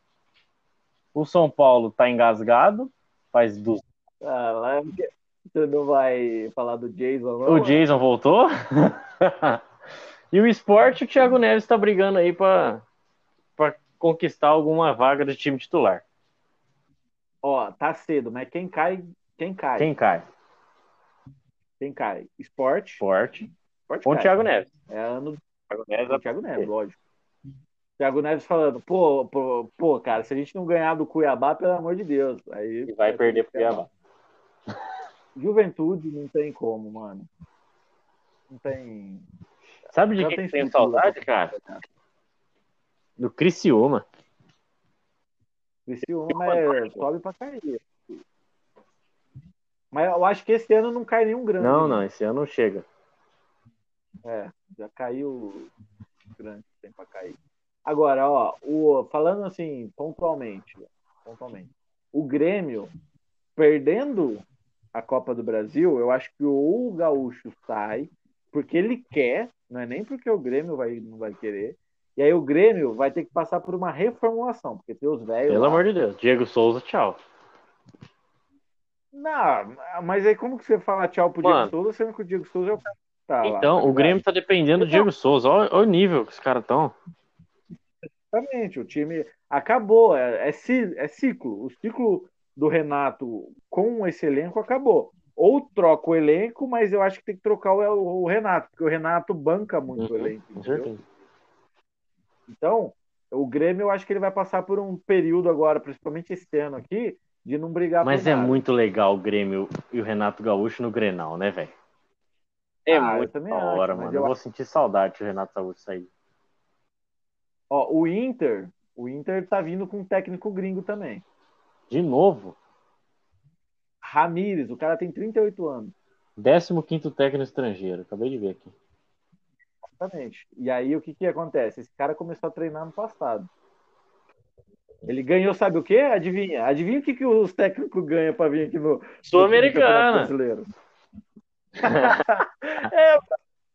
O São Paulo tá engasgado, faz do... Ah, lá- Você não vai falar do Jason, não? O Jason voltou. e o esporte, o Thiago Neves está brigando aí para conquistar alguma vaga de time titular. Ó, tá cedo, mas quem cai, quem cai? Quem cai? Quem cai? Esporte. Esporte Esporte com o. Thiago Neves. É ano Thiago Neves do Thiago Neves, lógico. Thiago Neves falando, pô, pô, pô, cara, se a gente não ganhar do Cuiabá, pelo amor de Deus. Aí E vai perder pro Cuiabá. Juventude não tem como, mano. Não tem. Sabe de Já quem tem tenho saudade, cara? Do Criciúma. Criciúma é, sobe pra cair. Mas eu acho que esse ano não cai nenhum grande. Não, não, esse ano não chega. É, já caiu grande tem pra cair. Agora, ó, o, falando assim, pontualmente, pontualmente, o Grêmio perdendo a Copa do Brasil, eu acho que o Gaúcho sai porque ele quer, não é nem porque o Grêmio vai, não vai querer. E aí o Grêmio vai ter que passar por uma reformulação, porque tem os velhos. Pelo lá. amor de Deus. Diego Souza, tchau. Não, mas aí como que você fala tchau pro Mano. Diego Souza, sendo que o Diego Souza é o cara que tá lá, então, tá o? Grêmio tá dependendo do Então- Diego Souza. Olha, olha o nível que os caras estão. Exatamente, o time acabou, é, é, é ciclo. O ciclo do Renato com esse elenco acabou. Ou troca o elenco, mas eu acho que tem que trocar o, o Renato, porque o Renato banca muito o Uhum, elenco. Entendeu? certeza. Então, o Grêmio eu acho que ele vai passar por um período agora, principalmente esse ano aqui, de não brigar Mas é nada. muito legal o Grêmio e o Renato Gaúcho no Grenal, né, velho? É Ah, muito da acho, hora, mas mano. eu Eu vou sentir saudade se o Renato Gaúcho sair. Ó, o Inter, o Inter tá vindo com um técnico gringo também. De novo, Ramires, o cara tem 38 anos. 15 técnico estrangeiro. Acabei de ver aqui. Exatamente. E aí o que que acontece? Esse cara começou a treinar no passado. Ele ganhou, sabe o quê? Adivinha? Adivinha o que, que os técnicos ganham para vir aqui no Sul-Americana. Brasileiro? é,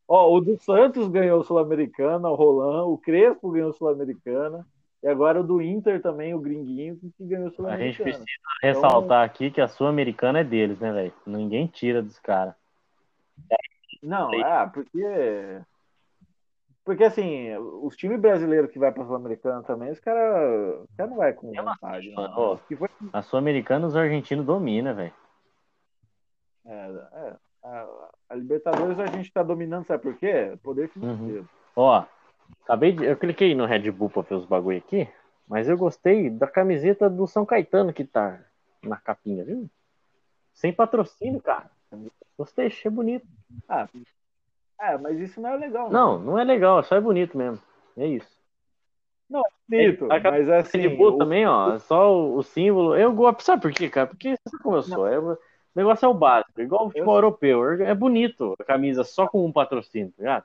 ó, o do Santos ganhou o Sul-Americana, o Roland, o Crespo ganhou o Sul-Americana, e agora o do Inter também, o Gringuinho, que ganhou o A gente Sul-Americana. precisa ressaltar aqui que a Sul-Americana é deles, né, velho? Ninguém tira dos caras. Não, é, porque. Porque assim, os times brasileiros que vai pra Sul-Americana também, os caras cara não vai com vontade. assim, não. ó. Foi, A Sul-Americana os argentinos dominam, velho. é, é, a, a Libertadores a gente tá dominando, sabe por quê? Poder financeiro. Ó, acabei de. Eu cliquei no Red Bull pra ver os bagulho aqui, mas eu gostei da camiseta do São Caetano que tá na capinha, viu? Sem patrocínio, cara. Gostei, achei bonito. Ah, é, mas isso não é legal. Não, não é legal, só é bonito mesmo. É isso. Não, é bonito, A mas assim. Red Bull o- também, ó, só o, o símbolo. Eu gosto, sabe por quê, cara? Porque sabe como eu sou? É, o negócio é o básico, igual o futebol europeu. É bonito a camisa só com um patrocínio, tá ligado?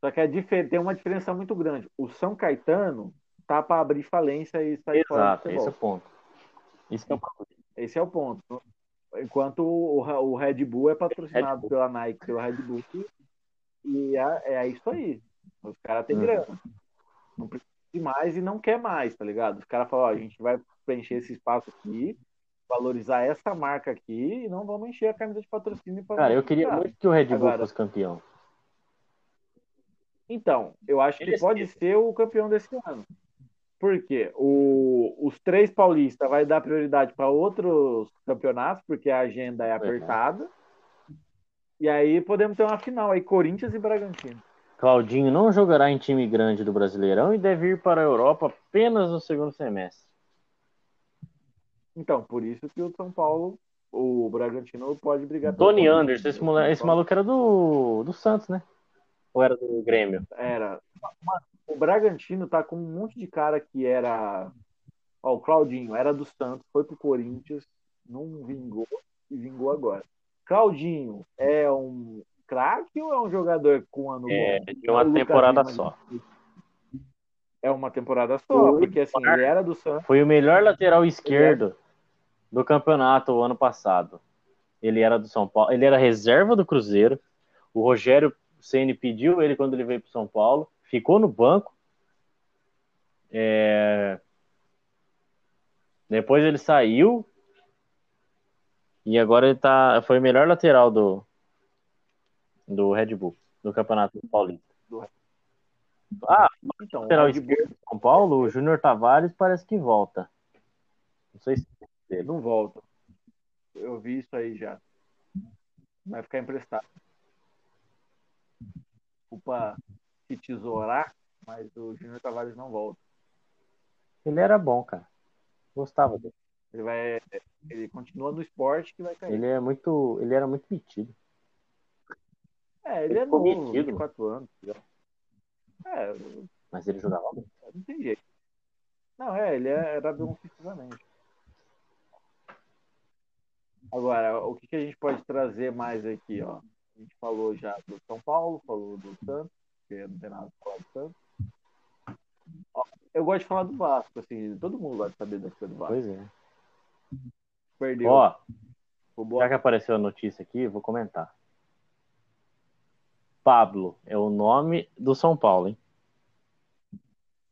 Só que é tem uma diferença muito grande. O São Caetano tá para abrir falência e sair fora do Exato, futebol. esse é o ponto. Que é o problema. Esse é o ponto. Enquanto o, Red Bull é patrocinado Bull. pela Nike, pela Red Bull, e é, é isso aí. Os caras têm Uhum. grana. Não precisa de mais e não quer mais, tá ligado? Os caras falam, ó, a gente vai preencher esse espaço aqui, valorizar essa marca aqui e não vamos encher a camisa de patrocínio para Cara, eu queria muito que o Red Bull Agora- fosse campeão. Então, eu acho que Eles- pode ser o campeão desse ano. Por quê? O, os três paulistas vai dar prioridade para outros campeonatos, porque a agenda é apertada. E aí podemos ter uma final aí, Corinthians e Bragantino. Claudinho não jogará em time grande do Brasileirão e deve ir para a Europa apenas no segundo semestre. Então, por isso que o São Paulo, o Bragantino pode brigar. Tony. Anderson, esse, esse maluco era do, do Santos, né? Ou era do Grêmio? Era. O Bragantino tá com um monte de cara que era. Ó, o Claudinho era do Santos, foi pro Corinthians, não vingou e vingou agora. Claudinho é um craque ou é um jogador com ano É, bom? de uma O Lucas temporada só. É uma temporada só, Foi. porque assim, ele era do Santos. Foi o melhor lateral esquerdo do campeonato o ano passado. Ele era do São Paulo, ele era reserva do Cruzeiro. O Rogério Ceni pediu ele quando ele veio para São Paulo, ficou no banco. É, Depois ele saiu e agora ele tá foi o melhor lateral do do Red Bull do Campeonato Paulista. Ah, Então, o lateral Red Bull esquerdo do São Paulo, o Júnior Tavares parece que volta. Não sei se dele. não volta. Eu vi isso aí já. Vai ficar emprestado. Desculpa se tesourar, mas o Júnior Tavares não volta. Ele era bom, cara. Gostava dele. Ele vai. Ele continua no esporte que vai cair. Ele é muito, ele era muito metido. É, ele ele é novo, metido, 24 anos. já. É, Mas ele jogava bem. não tem jeito. Não, é, ele é, era bom ofensivamente. Agora, o que, que a gente pode trazer mais aqui, ó? A gente falou já do São Paulo, falou do Santos, que não tem nada pra falar do Santos. Ó, eu gosto de falar do Vasco, assim, todo mundo gosta de saber da história do Vasco. Pois é. Perdeu. Ó, já que apareceu a notícia aqui, vou comentar. Pablo é o nome do São Paulo, hein?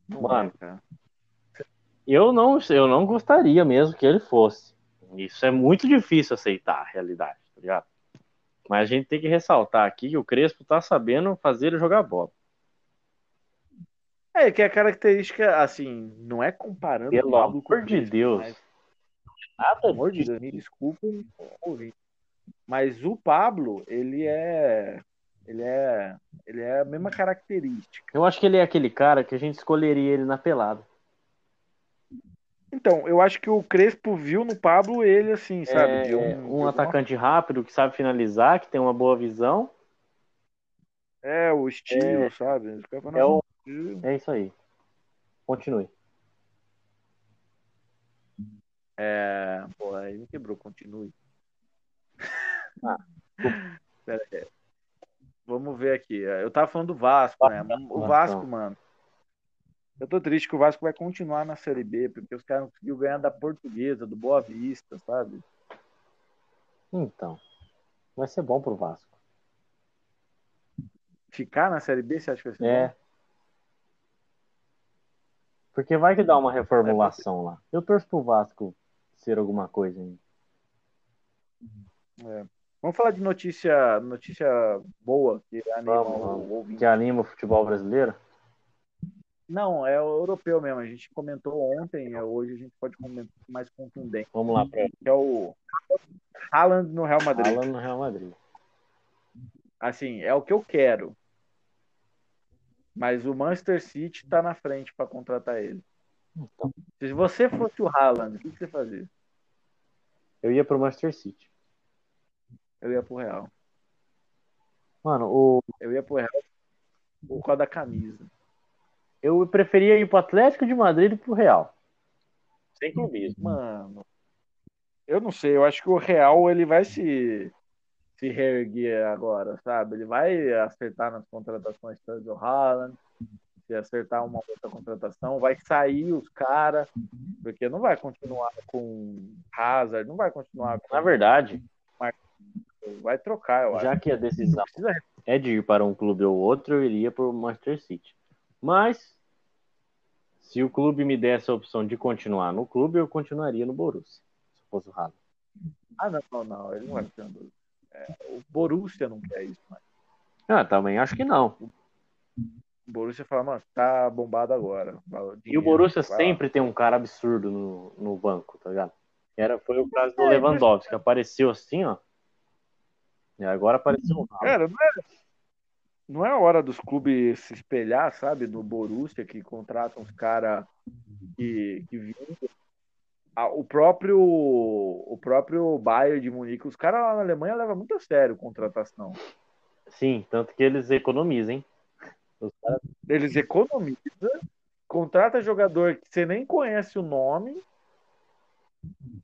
Não Mano. é, cara. Eu não, eu não gostaria mesmo que ele fosse. Isso é muito difícil aceitar a realidade, tá ligado? Mas a gente tem que ressaltar aqui que o Crespo tá sabendo fazer ele jogar bola. É, que a característica, assim, não é comparando Pelo amor de Deus. mas, Nada pelo amor de Deus, me desculpem, mas o Pablo, ele é, ele é, ele é a mesma característica. Eu acho que ele é aquele cara que a gente escolheria ele na pelada. Então, eu acho que o Crespo viu no Pablo ele, assim, sabe? É, de um, de alguma atacante rápido que sabe finalizar, que tem uma boa visão. É, o estilo, É. sabe? É o- "Não, É isso aí. Continue. É, pô, aí me quebrou, continue. Ah, Pera aí. Vamos ver aqui. Eu tava falando do Vasco, né? O Ah, Vasco, mano. Eu tô triste que o Vasco vai continuar na Série B, porque os caras não conseguiram ganhar da Portuguesa, do Boa Vista, sabe? Então, vai ser bom pro Vasco. Ficar na Série B, você acha que vai ser É. bom? Porque vai que dá uma reformulação lá. Eu torço pro Vasco ser alguma coisa ainda. Vamos falar de notícia, notícia boa que anima Vamos, vamos. Que anima o futebol brasileiro. Não, é o europeu mesmo. A gente comentou ontem, é, hoje a gente pode comentar mais contundente. Vamos lá pra Que é o Haaland no Real Madrid. Haaland no Real Madrid. Assim, é o que eu quero. Mas o Manchester City tá na frente para contratar ele. Então, Se você fosse o Haaland, o que que você fazia? eu ia pro Manchester City. Eu ia pro Real. Mano, o... Eu ia pro Real por causa da camisa. Eu preferia ir pro Atlético de Madrid e pro Real. Sem clubismo. Mano, eu não sei. Eu acho que o Real ele vai se se reerguer agora, sabe? Ele vai acertar nas contratações do Haaland, se acertar uma outra contratação, vai sair os caras, porque não vai continuar com Hazard, não vai continuar com Na verdade, vai trocar, eu acho. já que a decisão é de ir para um clube ou outro, eu iria pro Manchester City. Mas, se o clube me desse a opção de continuar no clube, eu continuaria no Borussia. Se fosse o Haaland. Ah, não, não, não, ele não vai ficar no Borussia. É, o Borussia não quer isso, mas Ah, também acho que não. o Borussia fala, mano, tá bombado agora. E o Borussia sempre tem um cara absurdo no, no banco, tá ligado? Era, foi o caso do É, Lewandowski, que apareceu assim, ó. E agora apareceu um. Cara, não é, é hora dos clubes se espelhar, sabe, no Borussia, que contratam os caras que, que vingam. Ah, O próprio, o próprio Bayern de Munique, os caras lá na Alemanha levam muito a sério contratação. Sim, tanto que eles economizam, hein? Caras- Eles economizam, contrata jogador que você nem conhece o nome,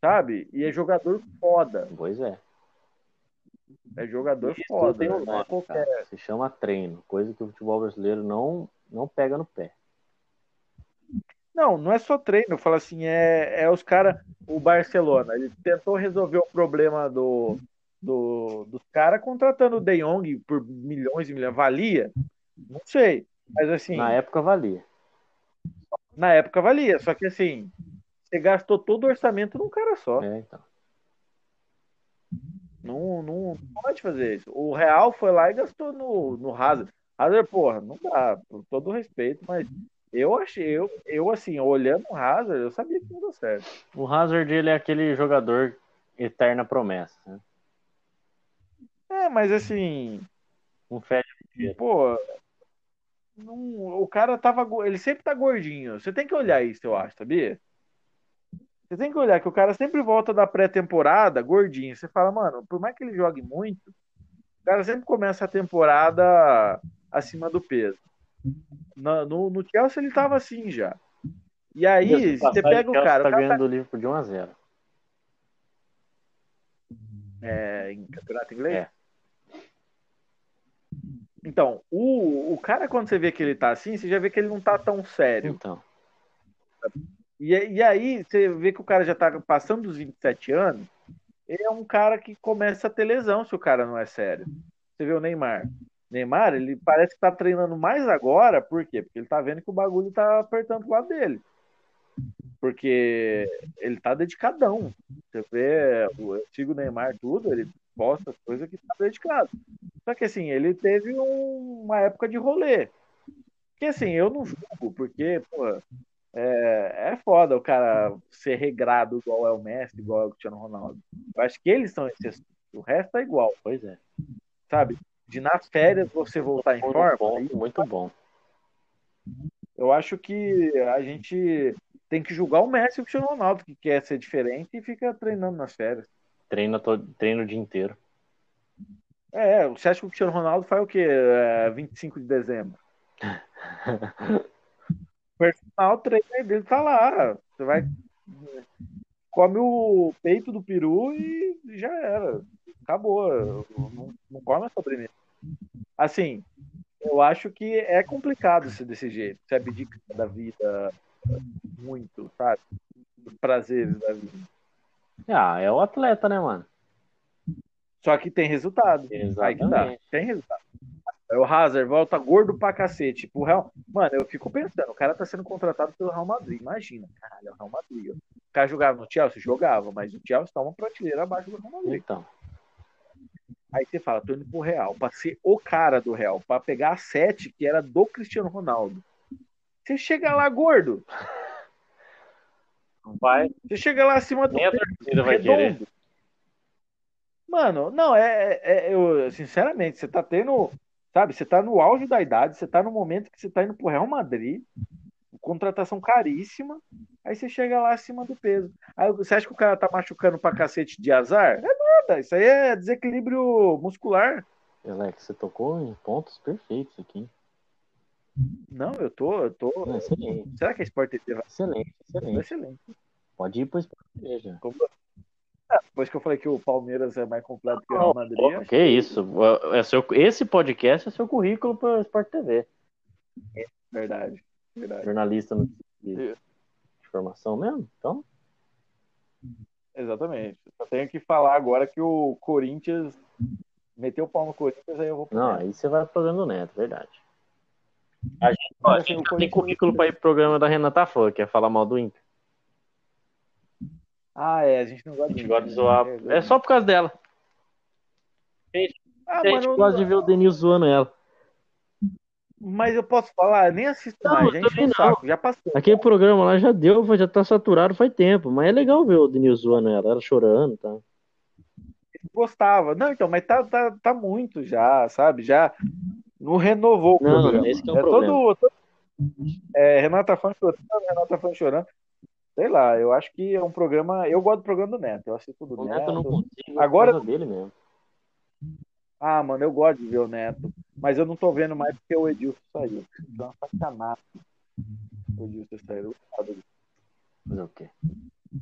sabe? E é jogador foda. Pois é. É jogador Isso foda. tem um não é nome, qualquer- cara. Se chama treino, coisa que o futebol brasileiro não, não pega no pé. Não, não é só treino. Eu falo assim, é, é os caras. O Barcelona, ele tentou resolver o problema do, do, dos caras contratando o De Jong por milhões e milhões. Valia? Não sei. Mas assim, Na na, época valia. época valia. Só que assim, você gastou todo o orçamento num cara só. É, então. Não, não, não pode fazer isso. O Real foi lá e gastou no, no Hazard. Hazard, porra, não dá, com todo o respeito, mas eu achei, eu, eu assim, olhando o Hazard, eu sabia que não deu certo. O Hazard, ele é aquele jogador eterna promessa. Né? É, mas assim, Um fede pô, não- o cara tava, ele sempre tá gordinho. Você tem que olhar isso, eu acho, sabia? Você tem que olhar que o cara sempre volta da pré-temporada gordinho. Você fala, mano, por mais que ele jogue muito, o cara sempre começa a temporada acima do peso. Na- No, no Chelsea ele tava assim já. E aí, você pega o cara. Tá o cara ganhando o Liverpool de 1 a 0 É, em campeonato inglês? É. Então, o, o cara, quando você vê que ele tá assim, você já vê que ele não tá tão sério. Então. E, e aí, você vê que o cara já tá passando dos 27 anos, ele é um cara que começa a ter lesão se o cara não é sério. Você vê o Neymar. Neymar, ele parece que tá treinando mais agora, por quê? Porque ele tá vendo que o bagulho tá apertando pro lado dele. Porque ele tá dedicadão. Você vê, o Neymar tudo, ele posta coisa que tá dedicado. Só que assim, ele teve um- uma época de rolê. Que assim, eu não julgo, porque, pô, é, é foda o cara ser regrado igual é o Messi, igual é o Cristiano Ronaldo. Eu acho que eles são exceções. O resto é igual, Pois é. sabe? De nas férias você voltar em Por um forma, ponto muito bom. eu acho que a gente tem que julgar o Messi e o Cristiano Ronaldo, que quer ser diferente e fica treinando nas férias. Treina, todo, treina o dia inteiro. É, você acha que o Cristiano Ronaldo faz o quê? É, 25 de dezembro. Personal trainer dele tá lá. Você vai. Come o peito do peru e já era. Acabou. Não, não come a sobremesa. Assim, eu acho que é complicado ser desse jeito. Você abdica da vida muito, sabe? Dos prazeres da vida. Ah, é o atleta, né, mano? Só que tem resultado. Aí que tá. Exatamente. Tem resultado. Aí o Hazard volta gordo pra cacete. Pro Real... Mano, eu fico pensando, o cara tá sendo contratado pelo Real Madrid. Imagina, caralho, é o Real Madrid. O cara jogava no Chelsea? Jogava, mas o Chelsea tá uma prateleira abaixo do Real Madrid. Então. Aí você fala, tô indo pro Real, pra ser o cara do Real, pra pegar a sete que era do Cristiano Ronaldo. Você chega lá gordo, Vai. você chega lá acima do Nem a torcida vai querer. Mano, não, é, é- é- eu, sinceramente, você tá tendo, sabe, você tá no auge da idade, você tá no momento que você tá indo pro Real Madrid, contratação caríssima, aí você chega lá acima do peso. Aí você acha que o cara tá machucando pra cacete de azar? É nada, isso aí é desequilíbrio muscular. Alex, você tocou em pontos perfeitos aqui. Não, eu tô, eu tô. Não, excelente, Será que a Sport TV vai excelente, excelente. excelente? Pode ir pro Sport TV já. Depois que eu falei que o Palmeiras é mais completo que o Real Madrid, acho Que isso. É seu, esse podcast é seu currículo para Sport TV. é verdade. Verdade. Jornalista no de, de formação mesmo? Então, Exatamente. Só tenho que falar agora que o Corinthians meteu o pau no Corinthians, aí eu vou pro não, aí você vai pro programa do Neto, verdade. A gente, ó, a gente o tem currículo para ir pro programa da Renata Fã, que é falar mal do Inter. Ah, é, a gente não A gosta gente de gosta de zoar. É, É só por causa dela. Ah, A gente mano, gosta de ver o Denil zoando ela. Mas eu posso falar, eu nem assisto Não, mais, também não. saco, já passou. Aquele programa lá já deu, já tá saturado faz tempo. Mas é legal ver o Denil zoando ela, ela chorando tá? Gostava. Não, então, mas tá, tá, tá muito já, sabe? Já não renovou o Não, programa. esse que é o problema. todo, todo- é, Renata Fã chorando, Renata Fã chorando. Sei lá, eu acho que é um programa. Eu gosto do programa do Neto, eu assisto do O Neto. Neto não consigo Agora- por causa dele mesmo. Ah, mano, eu gosto de ver o Neto. Mas eu não tô vendo mais porque o Edilson saiu. Então, uma sacanagem. O Edilson saiu. Fazer o quê?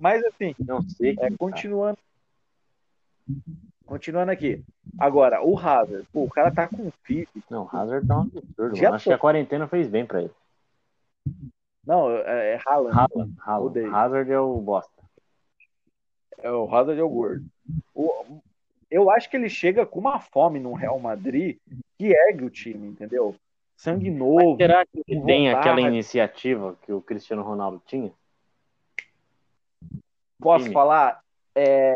Mas assim, Não sei. é, continuando. Continuando aqui. Agora, o Hazard, pô, o cara tá com físico. Não, o Hazard tá um absurdo. Acho que a quarentena fez bem pra ele. Não, é, é Haaland. Haaland, Haaland. Hazard é o bosta. É, o Hazard é o gordo. O- eu acho que ele chega com uma fome no Real Madrid que ergue o time, entendeu? Sangue novo. Será que ele tem vontade. aquela iniciativa que o Cristiano Ronaldo tinha? Posso time. falar? É,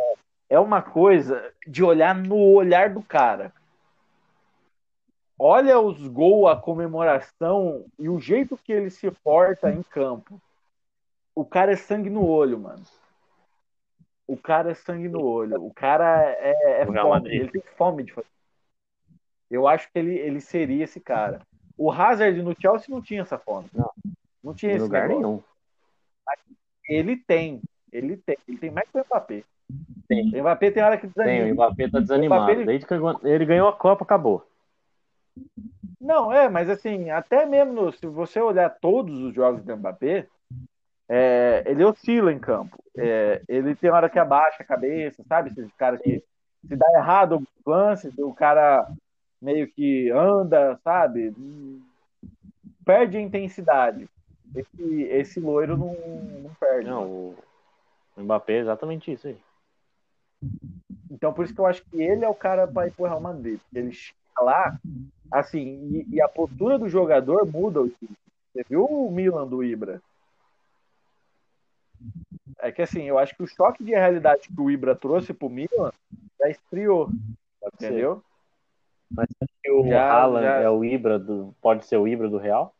é uma coisa de olhar no olhar do cara. Olha os gols, a comemoração e o jeito que ele se porta em campo. O cara é sangue no olho, mano. O cara é sangue no olho. O cara é, é O fome. Ele tem fome de fazer. Eu acho que ele, ele seria esse cara. O Hazard no Chelsea não tinha essa fome. Não. Não tinha Em esse lugar negócio. nenhum. Ele tem. Ele tem. Ele tem mais que o Mbappé. Tem. O Mbappé tem hora que Tem, desanima. o Mbappé tá desanimado. Mbappé, ele- Desde que ele ganhou a Copa, acabou. Não, é, mas assim, até mesmo se você olhar todos os jogos do Mbappé, é, ele oscila em campo. É, ele tem hora que abaixa a cabeça, sabe? Esse cara que se dá errado o lance, o cara meio que anda, sabe? Perde a intensidade. Esse, esse loiro não, não perde. Não, o Mbappé é exatamente isso aí. Então, por isso que eu acho que ele é o cara para ir pro Real Madrid. Ele lá, assim, e, e, a postura do jogador muda o time. Você viu o Milan do Ibra? É que assim, eu acho que o choque de realidade que o Ibra trouxe pro Milan já esfriou. Entendeu? Mas o já, Haaland já... é o Ibra do. Pode ser o Ibra do Real?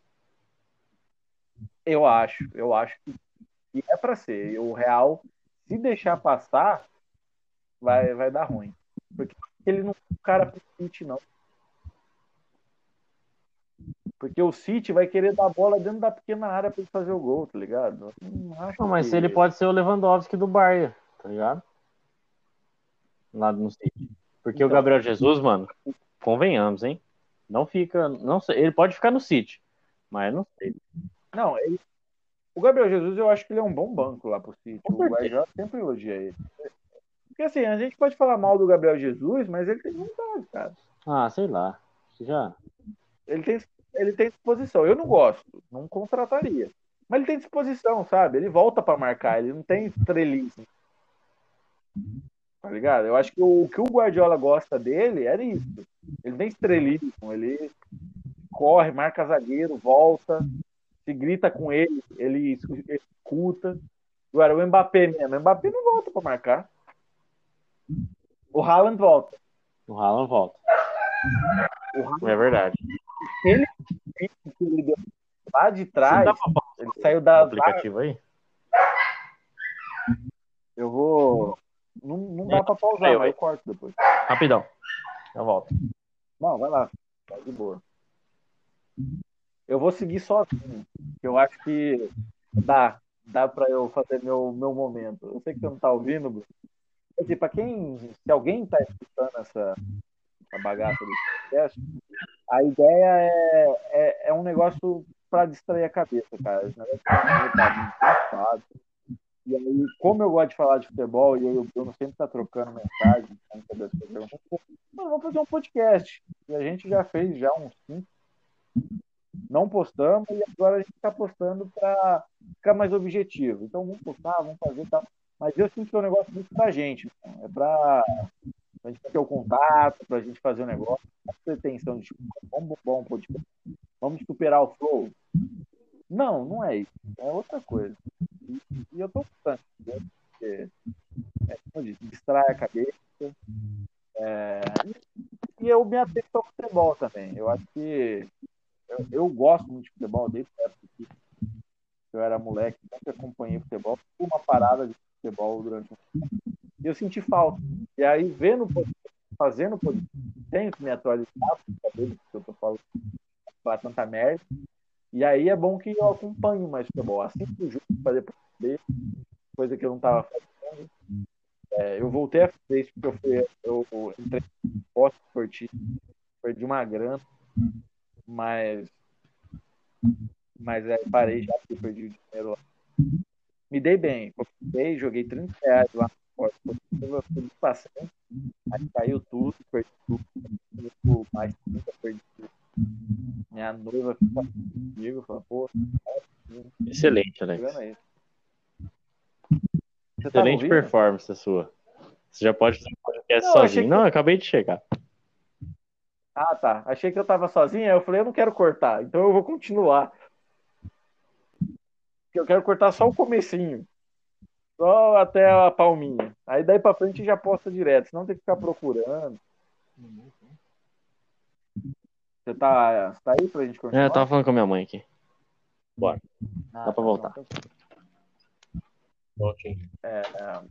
Eu acho, eu acho que é para ser. O Real, se deixar passar, vai, vai dar ruim. Porque ele não é um cara pro City, não. Porque o City vai querer dar a bola dentro da pequena área para ele fazer o gol, tá ligado? Não, não mas que... ele pode ser o Lewandowski do Bayern, tá ligado? Lá no City. Porque então, o Gabriel Jesus, mano, convenhamos, hein? Não fica. Não sei, ele pode ficar no City, mas não sei. Não, ele, o Gabriel Jesus, eu acho que ele é um bom banco lá pro City. O Guardiola sempre elogia ele. Porque assim, a gente pode falar mal do Gabriel Jesus, mas ele tem vontade, cara. Ah, sei lá. Já. Ele tem, ele tem disposição. Eu não gosto, não contrataria. Mas ele tem disposição, sabe? Ele volta para marcar, ele não tem estrelismo. Tá ligado? Eu acho que o, o que o Guardiola gosta dele era isso. Ele tem estrelismo, ele corre, marca zagueiro, volta, se grita com ele, ele escuta. Agora, o Mbappé mesmo, o Mbappé não volta para marcar. O Haaland volta. O Haaland volta. O Haaland... É verdade. Ele, ele deu lá de trás, ele saiu da aplicativo aí. Eu vou. Não, não dá pra pausar, mas eu corto depois. Rapidão. Eu volto. Não, vai lá. Tá de boa. Eu vou seguir sozinho. Eu acho que dá. Dá pra eu fazer meu, meu momento. Eu sei que você não tá ouvindo, Bruno. Assim, pra quem. Se alguém tá escutando essa, essa bagaça do podcast, a ideia é, é, é um negócio para distrair a cabeça, cara. Esse negócio tá E aí, como eu gosto de falar de futebol e e o Bruno sempre tá trocando mensagem, vamos fazer um podcast. E a gente já fez já uns cinco. Não postamos e agora a gente está postando para ficar mais objetivo. Então vamos postar, vamos fazer tal. Mas eu sinto que é um negócio muito pra gente. É para a gente ter o contato, para a gente fazer o negócio. A pretensão de vamos bombar um podcast, vamos superar o flow. Não, não é isso. É outra coisa. E, e eu tô gostando, porque é, como eu disse, distrai a cabeça. É, e eu me atento ao futebol também. Eu acho que eu, eu gosto muito de futebol desde a época que eu era moleque, sempre acompanhei futebol, uma parada de futebol durante um tempo. E eu senti falta. E aí, vendo, fazendo, tenho que me atualizar, saber do que eu tô falando, falar tanta merda. E aí é bom que eu acompanho mais futebol. Assim que o jogo para saber, coisa que eu não estava fazendo. É, eu voltei a fazer isso porque eu, fui, eu entrei em posto esportivo, perdi uma grana, mas mas aí parei já porque perdi o dinheiro lá me dei bem. Joguei 30 reais lá passando, aí caiu tudo, perdi tudo, mais 30, perdi tudo. Minha noiva ficou comigo, falou, pô, excelente, Alex. Excelente tá performance a sua. Você já pode fazer um podcast não, sozinho. Que... Não, eu acabei de chegar. Ah, tá. Achei que eu tava sozinho, aí eu falei, eu não quero cortar, então eu vou continuar eu quero cortar só o comecinho. Só até a palminha. Aí daí pra frente já posta direto, senão tem que ficar procurando. Você tá, você tá aí pra gente continuar? É, eu tava falando com a minha mãe aqui. Bora. Ah, Dá pra tá voltar. Ok. É, a,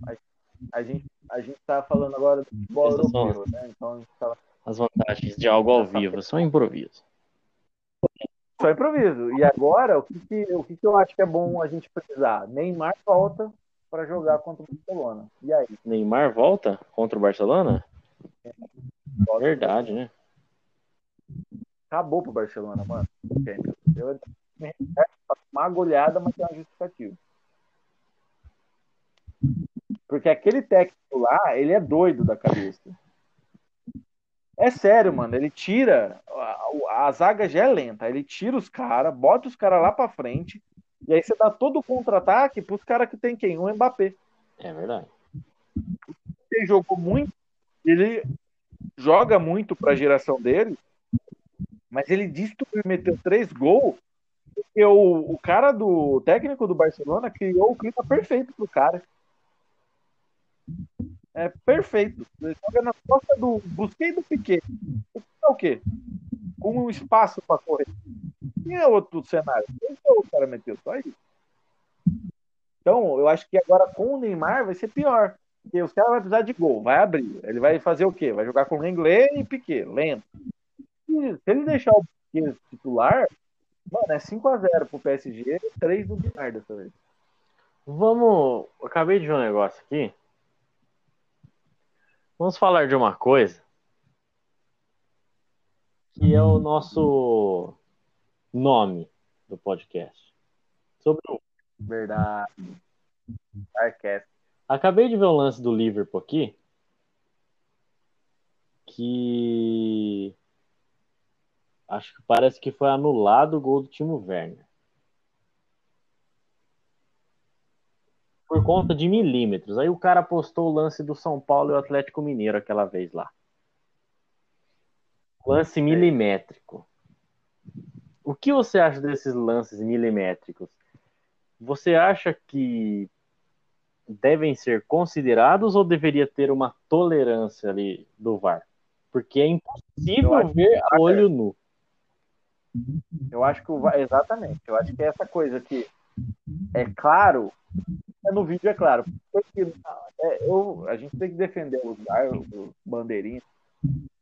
a, gente, a gente tá falando agora do futebol europeu, né? Então a gente tá... As vantagens de algo ao vivo, só improviso. Só improviso. E agora, o que, que, o que, que eu acho que é bom a gente precisar? Neymar volta para jogar contra o Barcelona. E aí? Neymar volta contra o Barcelona? É. Verdade, né? Acabou pro Barcelona, mano. Eu, uma goleada, mas tem uma justificativa. Porque aquele técnico lá, ele é doido da cabeça. É sério, mano. Ele tira. A, a zaga já é lenta. Ele tira os caras, bota os caras lá pra frente. E aí você dá todo o contra-ataque pros caras que tem quem? O Mbappé. É verdade. Ele jogou muito. Ele joga muito pra geração dele. Mas ele destruiu, meteu três gols. Porque o, o cara do o técnico do Barcelona criou o clima perfeito pro cara. É perfeito. Ele joga na costa do Busquei do Piquet. É o quê? Com um espaço para correr. E é outro cenário. Então, o cara meteu só isso. Então, eu acho que agora com o Neymar vai ser pior. Porque os caras vão precisar de gol, vai abrir. Ele vai fazer o quê? Vai jogar com Lenglet e Piquet, lento. E se ele deixar o Piquet titular, mano, é 5x0 pro PSG e 3 do Neymar dessa vez. Vamos. Acabei de ver um negócio aqui. Vamos falar de uma coisa que é o nosso nome do podcast. Sobre o Verdade. Acabei de ver o lance do Liverpool aqui. Que. Acho que parece que foi anulado o gol do Timo Werner. Por conta de milímetros. Aí o cara postou o lance do São Paulo e o Atlético Mineiro aquela vez lá. Lance milimétrico. O que você acha desses lances milimétricos? Você acha que devem ser considerados ou deveria ter uma tolerância ali do VAR? Porque é impossível ver a olho nu. Eu acho que o VAR, exatamente. Eu acho que é essa coisa que é claro, é no vídeo é claro. Porque, é, eu, a gente tem que defender o VAR, o bandeirinha,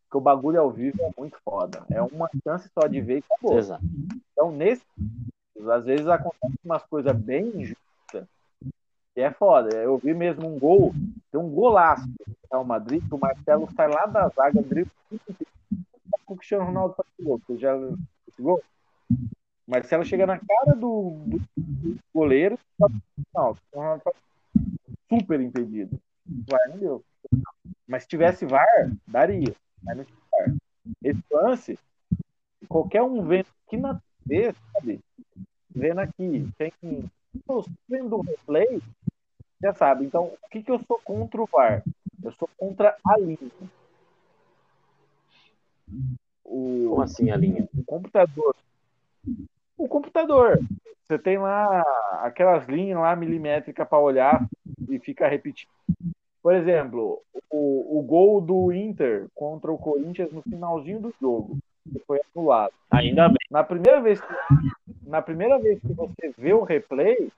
porque o bagulho ao vivo é muito foda. É uma chance só de ver e acabou. Exato. Então, nesse às vezes acontece umas coisas bem injustas que é foda. Eu vi mesmo um gol, tem um golaço do Real Madrid, que o Marcelo sai lá da zaga, dribla o Cristiano Ronaldo faz o gol. Você já gol? O Marcelo chega na cara do, do, do goleiro, não, super impedido. VAR não deu. Mas se tivesse VAR, daria. Mas não. Esse lance, qualquer um vendo aqui na TV, sabe? Vendo aqui, tem vendo o replay, já sabe. Então, o que, que eu sou contra o VAR? Eu sou contra a linha. O, Como assim a linha? O computador. O computador. Você tem lá aquelas linhas lá milimétricas para olhar e fica repetindo. Por exemplo, o, o gol do Inter contra o Corinthians no finalzinho do jogo, que foi anulado. Ainda bem. Na primeira vez que, na primeira vez que você vê o replay,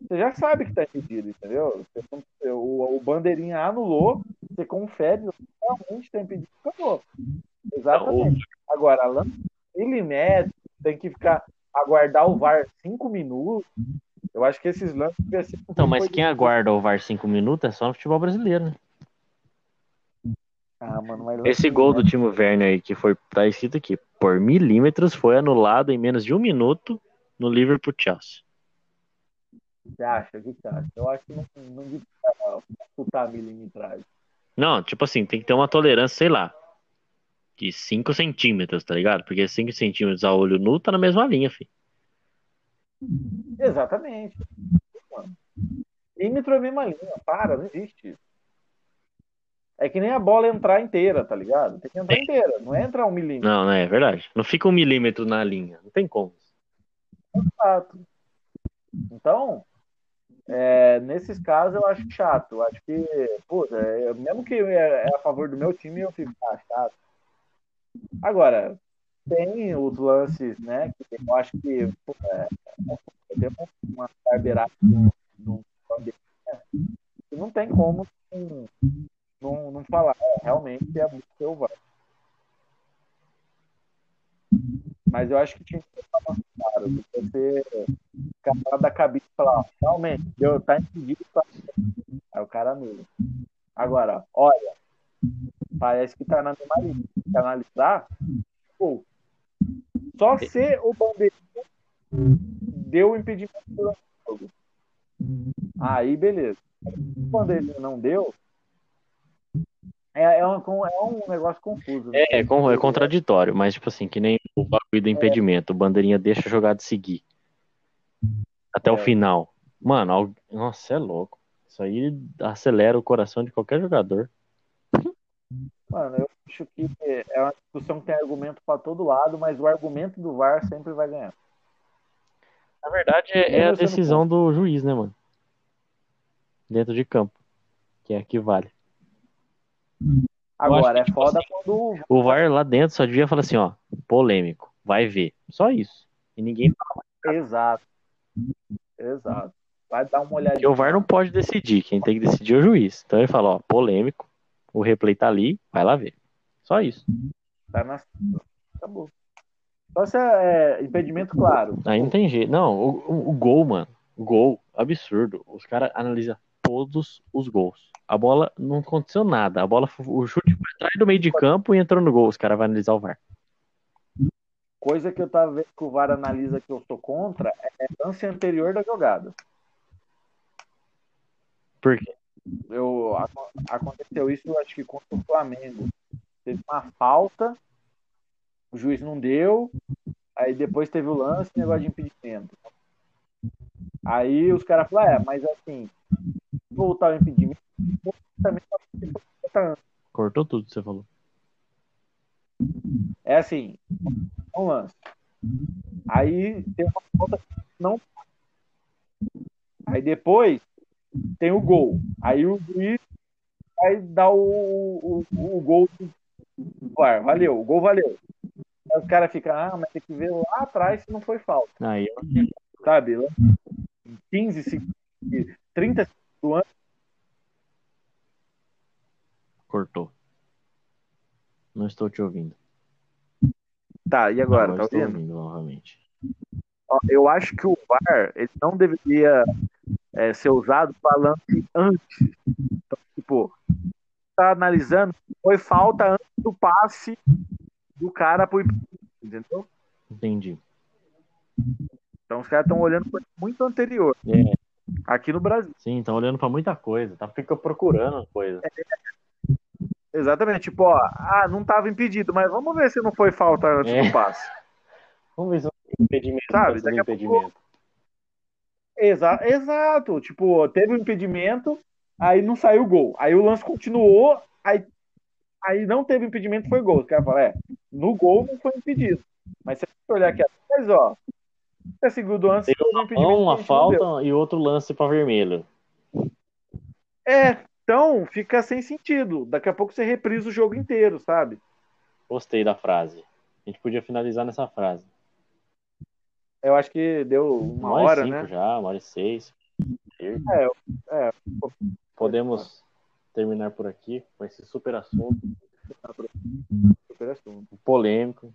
você já sabe que está impedido, entendeu? Você, o, o bandeirinha anulou, você confere, realmente está impedido, acabou. Exatamente. Agora, lance milimétrico, tem que ficar aguardar o VAR cinco minutos. Eu acho que esses lances. Então, mas quem aguarda o VAR cinco minutos é só no futebol brasileiro, né? Ah, mano, mas Esse gol do Timo Werner aí, que foi, tá escrito aqui, por milímetros, foi anulado em menos de um minuto no Liverpool Chelsea. Você acha? O que você acha? Eu acho que não, não devia escutar milimetragem. Não, tipo assim, tem que ter uma tolerância, sei lá, de 5 centímetros, tá ligado? Porque 5 centímetros a olho nu tá na mesma linha, filho. Exatamente. Milímetro é a mesma linha, para, não existe isso. É que nem a bola entrar inteira, tá ligado? Tem que entrar inteira, não é entrar um milímetro. Não, não é verdade. Não fica um milímetro na linha, não tem como. Exato. Então, é, nesses casos eu acho chato. Eu acho que, puta, é, mesmo que é, é, a favor do meu time, eu fico ah, chato. Agora, tem os lances, né? Que eu acho que pô, é, tem uma barbeirada no que não tem como não, não falar. É, realmente é muito selvagem. Mas eu acho que tinha que ser mais claro. Você ficar da cabine e falar, realmente, eu, tá impedido. Tá... Aí o cara anula. Agora, olha, parece que tá na mesma linha. Se analisar, pô, só se o bandeirinha deu o impedimento do jogo. Aí, beleza. bandeirinha não deu, é, é, um, é um negócio confuso. né? É, é, é contraditório, mas tipo assim, que nem o bagulho do impedimento. O bandeirinha deixa a jogada seguir. Até o É. final. Mano, nossa, é louco. Isso aí acelera o coração de qualquer jogador. Mano, eu acho que é uma discussão que tem argumento pra todo lado, mas o argumento do VAR sempre vai ganhar. Na verdade, é, é a decisão do juiz, né, mano? Dentro de campo. Que é a que vale. Agora, que, é foda assim, quando. O VAR lá dentro só devia falar assim, ó, polêmico, vai ver. Só isso. E ninguém. Exato. Exato. Vai dar uma Porque olhadinha. o VAR não pode decidir, quem tem que decidir é o juiz. Então ele fala, ó, polêmico, o replay tá ali, vai lá ver. Só isso. Tá na... Acabou. Só se é impedimento claro. Aí não tem jeito. Não, o, o- o gol, mano. O gol, absurdo. Os caras analisam todos os gols. A bola não aconteceu nada. A bola, o chute foi atrás do meio de campo e entrou no gol. Os caras vão analisar o VAR. Coisa que eu tava vendo que o VAR analisa que eu sou contra é lance anterior da jogada. Por quê? Eu, aco- aconteceu isso, acho que contra o Flamengo. Teve uma falta, o juiz não deu, aí depois teve o lance, negócio de impedimento. Aí os caras falaram, é, mas assim, voltar o impedimento, também tá voltando. Cortou tudo que você falou. É assim, um lance. Aí tem uma falta não. Aí depois tem o gol. Aí o juiz vai dar o, o, o gol do VAR. Valeu, o gol valeu. Aí os caras ficam, ah, mas tem que ver lá atrás se não foi falta. Aí, Sabe? Lá 15 segundos, 30 segundos do ano. cortou. Não estou te ouvindo. Tá, e agora? Não, tá estou ouvindo? ouvindo novamente. Ó, eu acho que o VAR ele não deveria é, ser usado para lance antes. Então, tipo, tá analisando, foi falta antes do passe do cara pro impedimento, entendeu? Entendi. Então os caras estão olhando coisa muito anterior. É. Aqui no Brasil. Sim, estão olhando pra muita coisa. Tá fica procurando coisa. Exatamente. Tipo, ó, ah, não tava impedido, mas vamos ver se não foi falta antes É. do passe. Vamos ver se tem impedimento. Sabe, daqui a pouco- impedimento. Exa exato. Tipo, teve um impedimento, aí não saiu gol. Aí o lance continuou, aí, aí não teve impedimento, foi gol. Os caras falam, é, no gol não foi impedido. Mas se você olhar aqui atrás, ó, é segundo lance, Teve um impedimento. Uma, falta e outro lance pra vermelho. É, então fica sem sentido. Daqui a pouco você reprisa o jogo inteiro, sabe? Gostei da frase. A gente podia finalizar nessa frase. Eu acho que deu uma hora hora, cinco né? já, uma hora e seis. É, é. Podemos terminar por aqui com esse super assunto Super assunto. polêmico.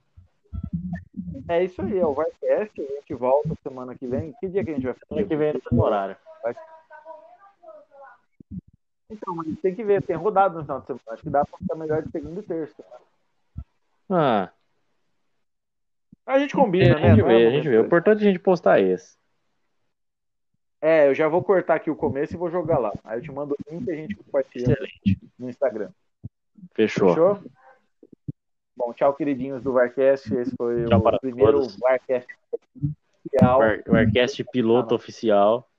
É isso aí, é o Varcast. A gente volta semana que vem. Que dia que a gente vai fazer? Semana que vem é no horário. Então, mas tem que ver, tem rodado no final de semana. Acho que dá pra ficar melhor de segunda e terça. Ah, A gente a combina, né? gente Não é vê, a gente vê. O importante é a gente postar esse. É, eu já vou cortar aqui o começo e vou jogar lá. Aí eu te mando o link e a gente compartilha Excelente. no Instagram. Fechou. Fechou? Bom, tchau, queridinhos do Varcast. Esse foi Tchau o primeiro todos. Varcast oficial. O o Arcast piloto oficial.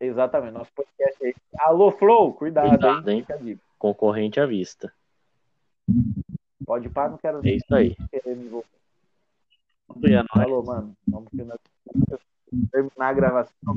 Exatamente, nosso podcast aí. Alô, Flow, cuidado, Cuidado, hein? hein? A. Concorrente à vista. Pode parar, não quero É isso aí. Nóis. Falou, mano. Vamos terminar a gravação.